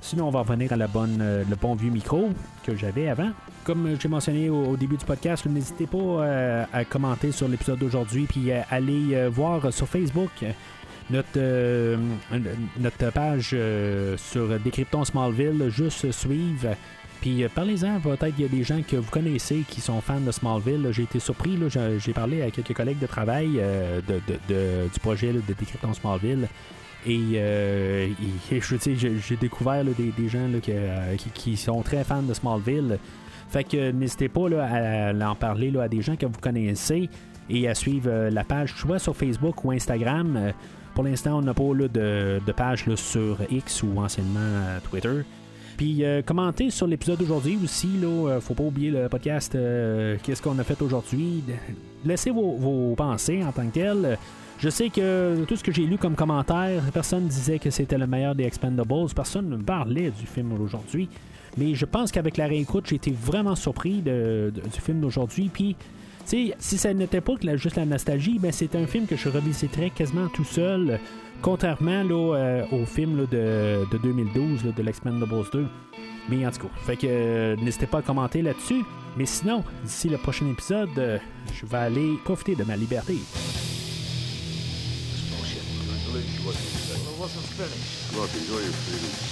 Sinon, on va revenir à la bonne, euh, le bon vieux micro que j'avais avant. Comme euh, j'ai mentionné au, début du podcast, n'hésitez pas euh, à commenter sur l'épisode d'aujourd'hui, puis euh, allez euh, voir sur Facebook euh, notre, euh, notre page euh, sur Décryptons Smallville, juste suivre. Puis euh, parlez-en, peut-être qu'il y a des gens que vous connaissez qui sont fans de Smallville. J'ai été surpris, j'ai parlé à quelques collègues de travail euh, du projet là, de Décryptons Smallville. Et euh, et- j'ai découvert des, gens euh, qui, sont très fans de Smallville. Fait que n'hésitez pas à, en parler à des gens que vous connaissez et à suivre la page soit sur Facebook ou Instagram. Pour l'instant, on n'a pas de, de page sur X ou anciennement Twitter. Puis euh, commentez sur l'épisode d'aujourd'hui aussi. Là, euh, faut pas oublier le podcast euh, Qu'est-ce qu'on a fait aujourd'hui. Laissez vos, vos pensées en tant que tel. Je sais que tout ce que j'ai lu comme commentaire, personne disait que c'était le meilleur des Expendables. Personne ne parlait du film aujourd'hui. Mais je pense qu'avec la réécoute, j'ai été vraiment surpris du film d'aujourd'hui. Puis, si ça n'était pas que la- juste la nostalgie, ben c'est un film que je revisiterais quasiment tout seul. Contrairement là, euh, au film là, de, de 2012 là, de l'Expendables 2. Mais en tout cas, fait que euh, n'hésitez pas à commenter là-dessus. Mais sinon, d'ici le prochain épisode, euh, je vais aller profiter de ma liberté.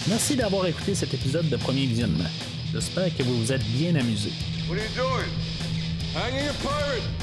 Merci d'avoir écouté cet épisode de Premier Visionnement. J'espère que vous vous êtes bien amusé. What are you doing? Hanging a pirate!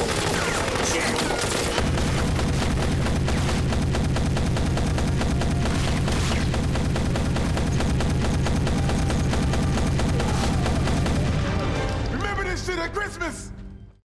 Check.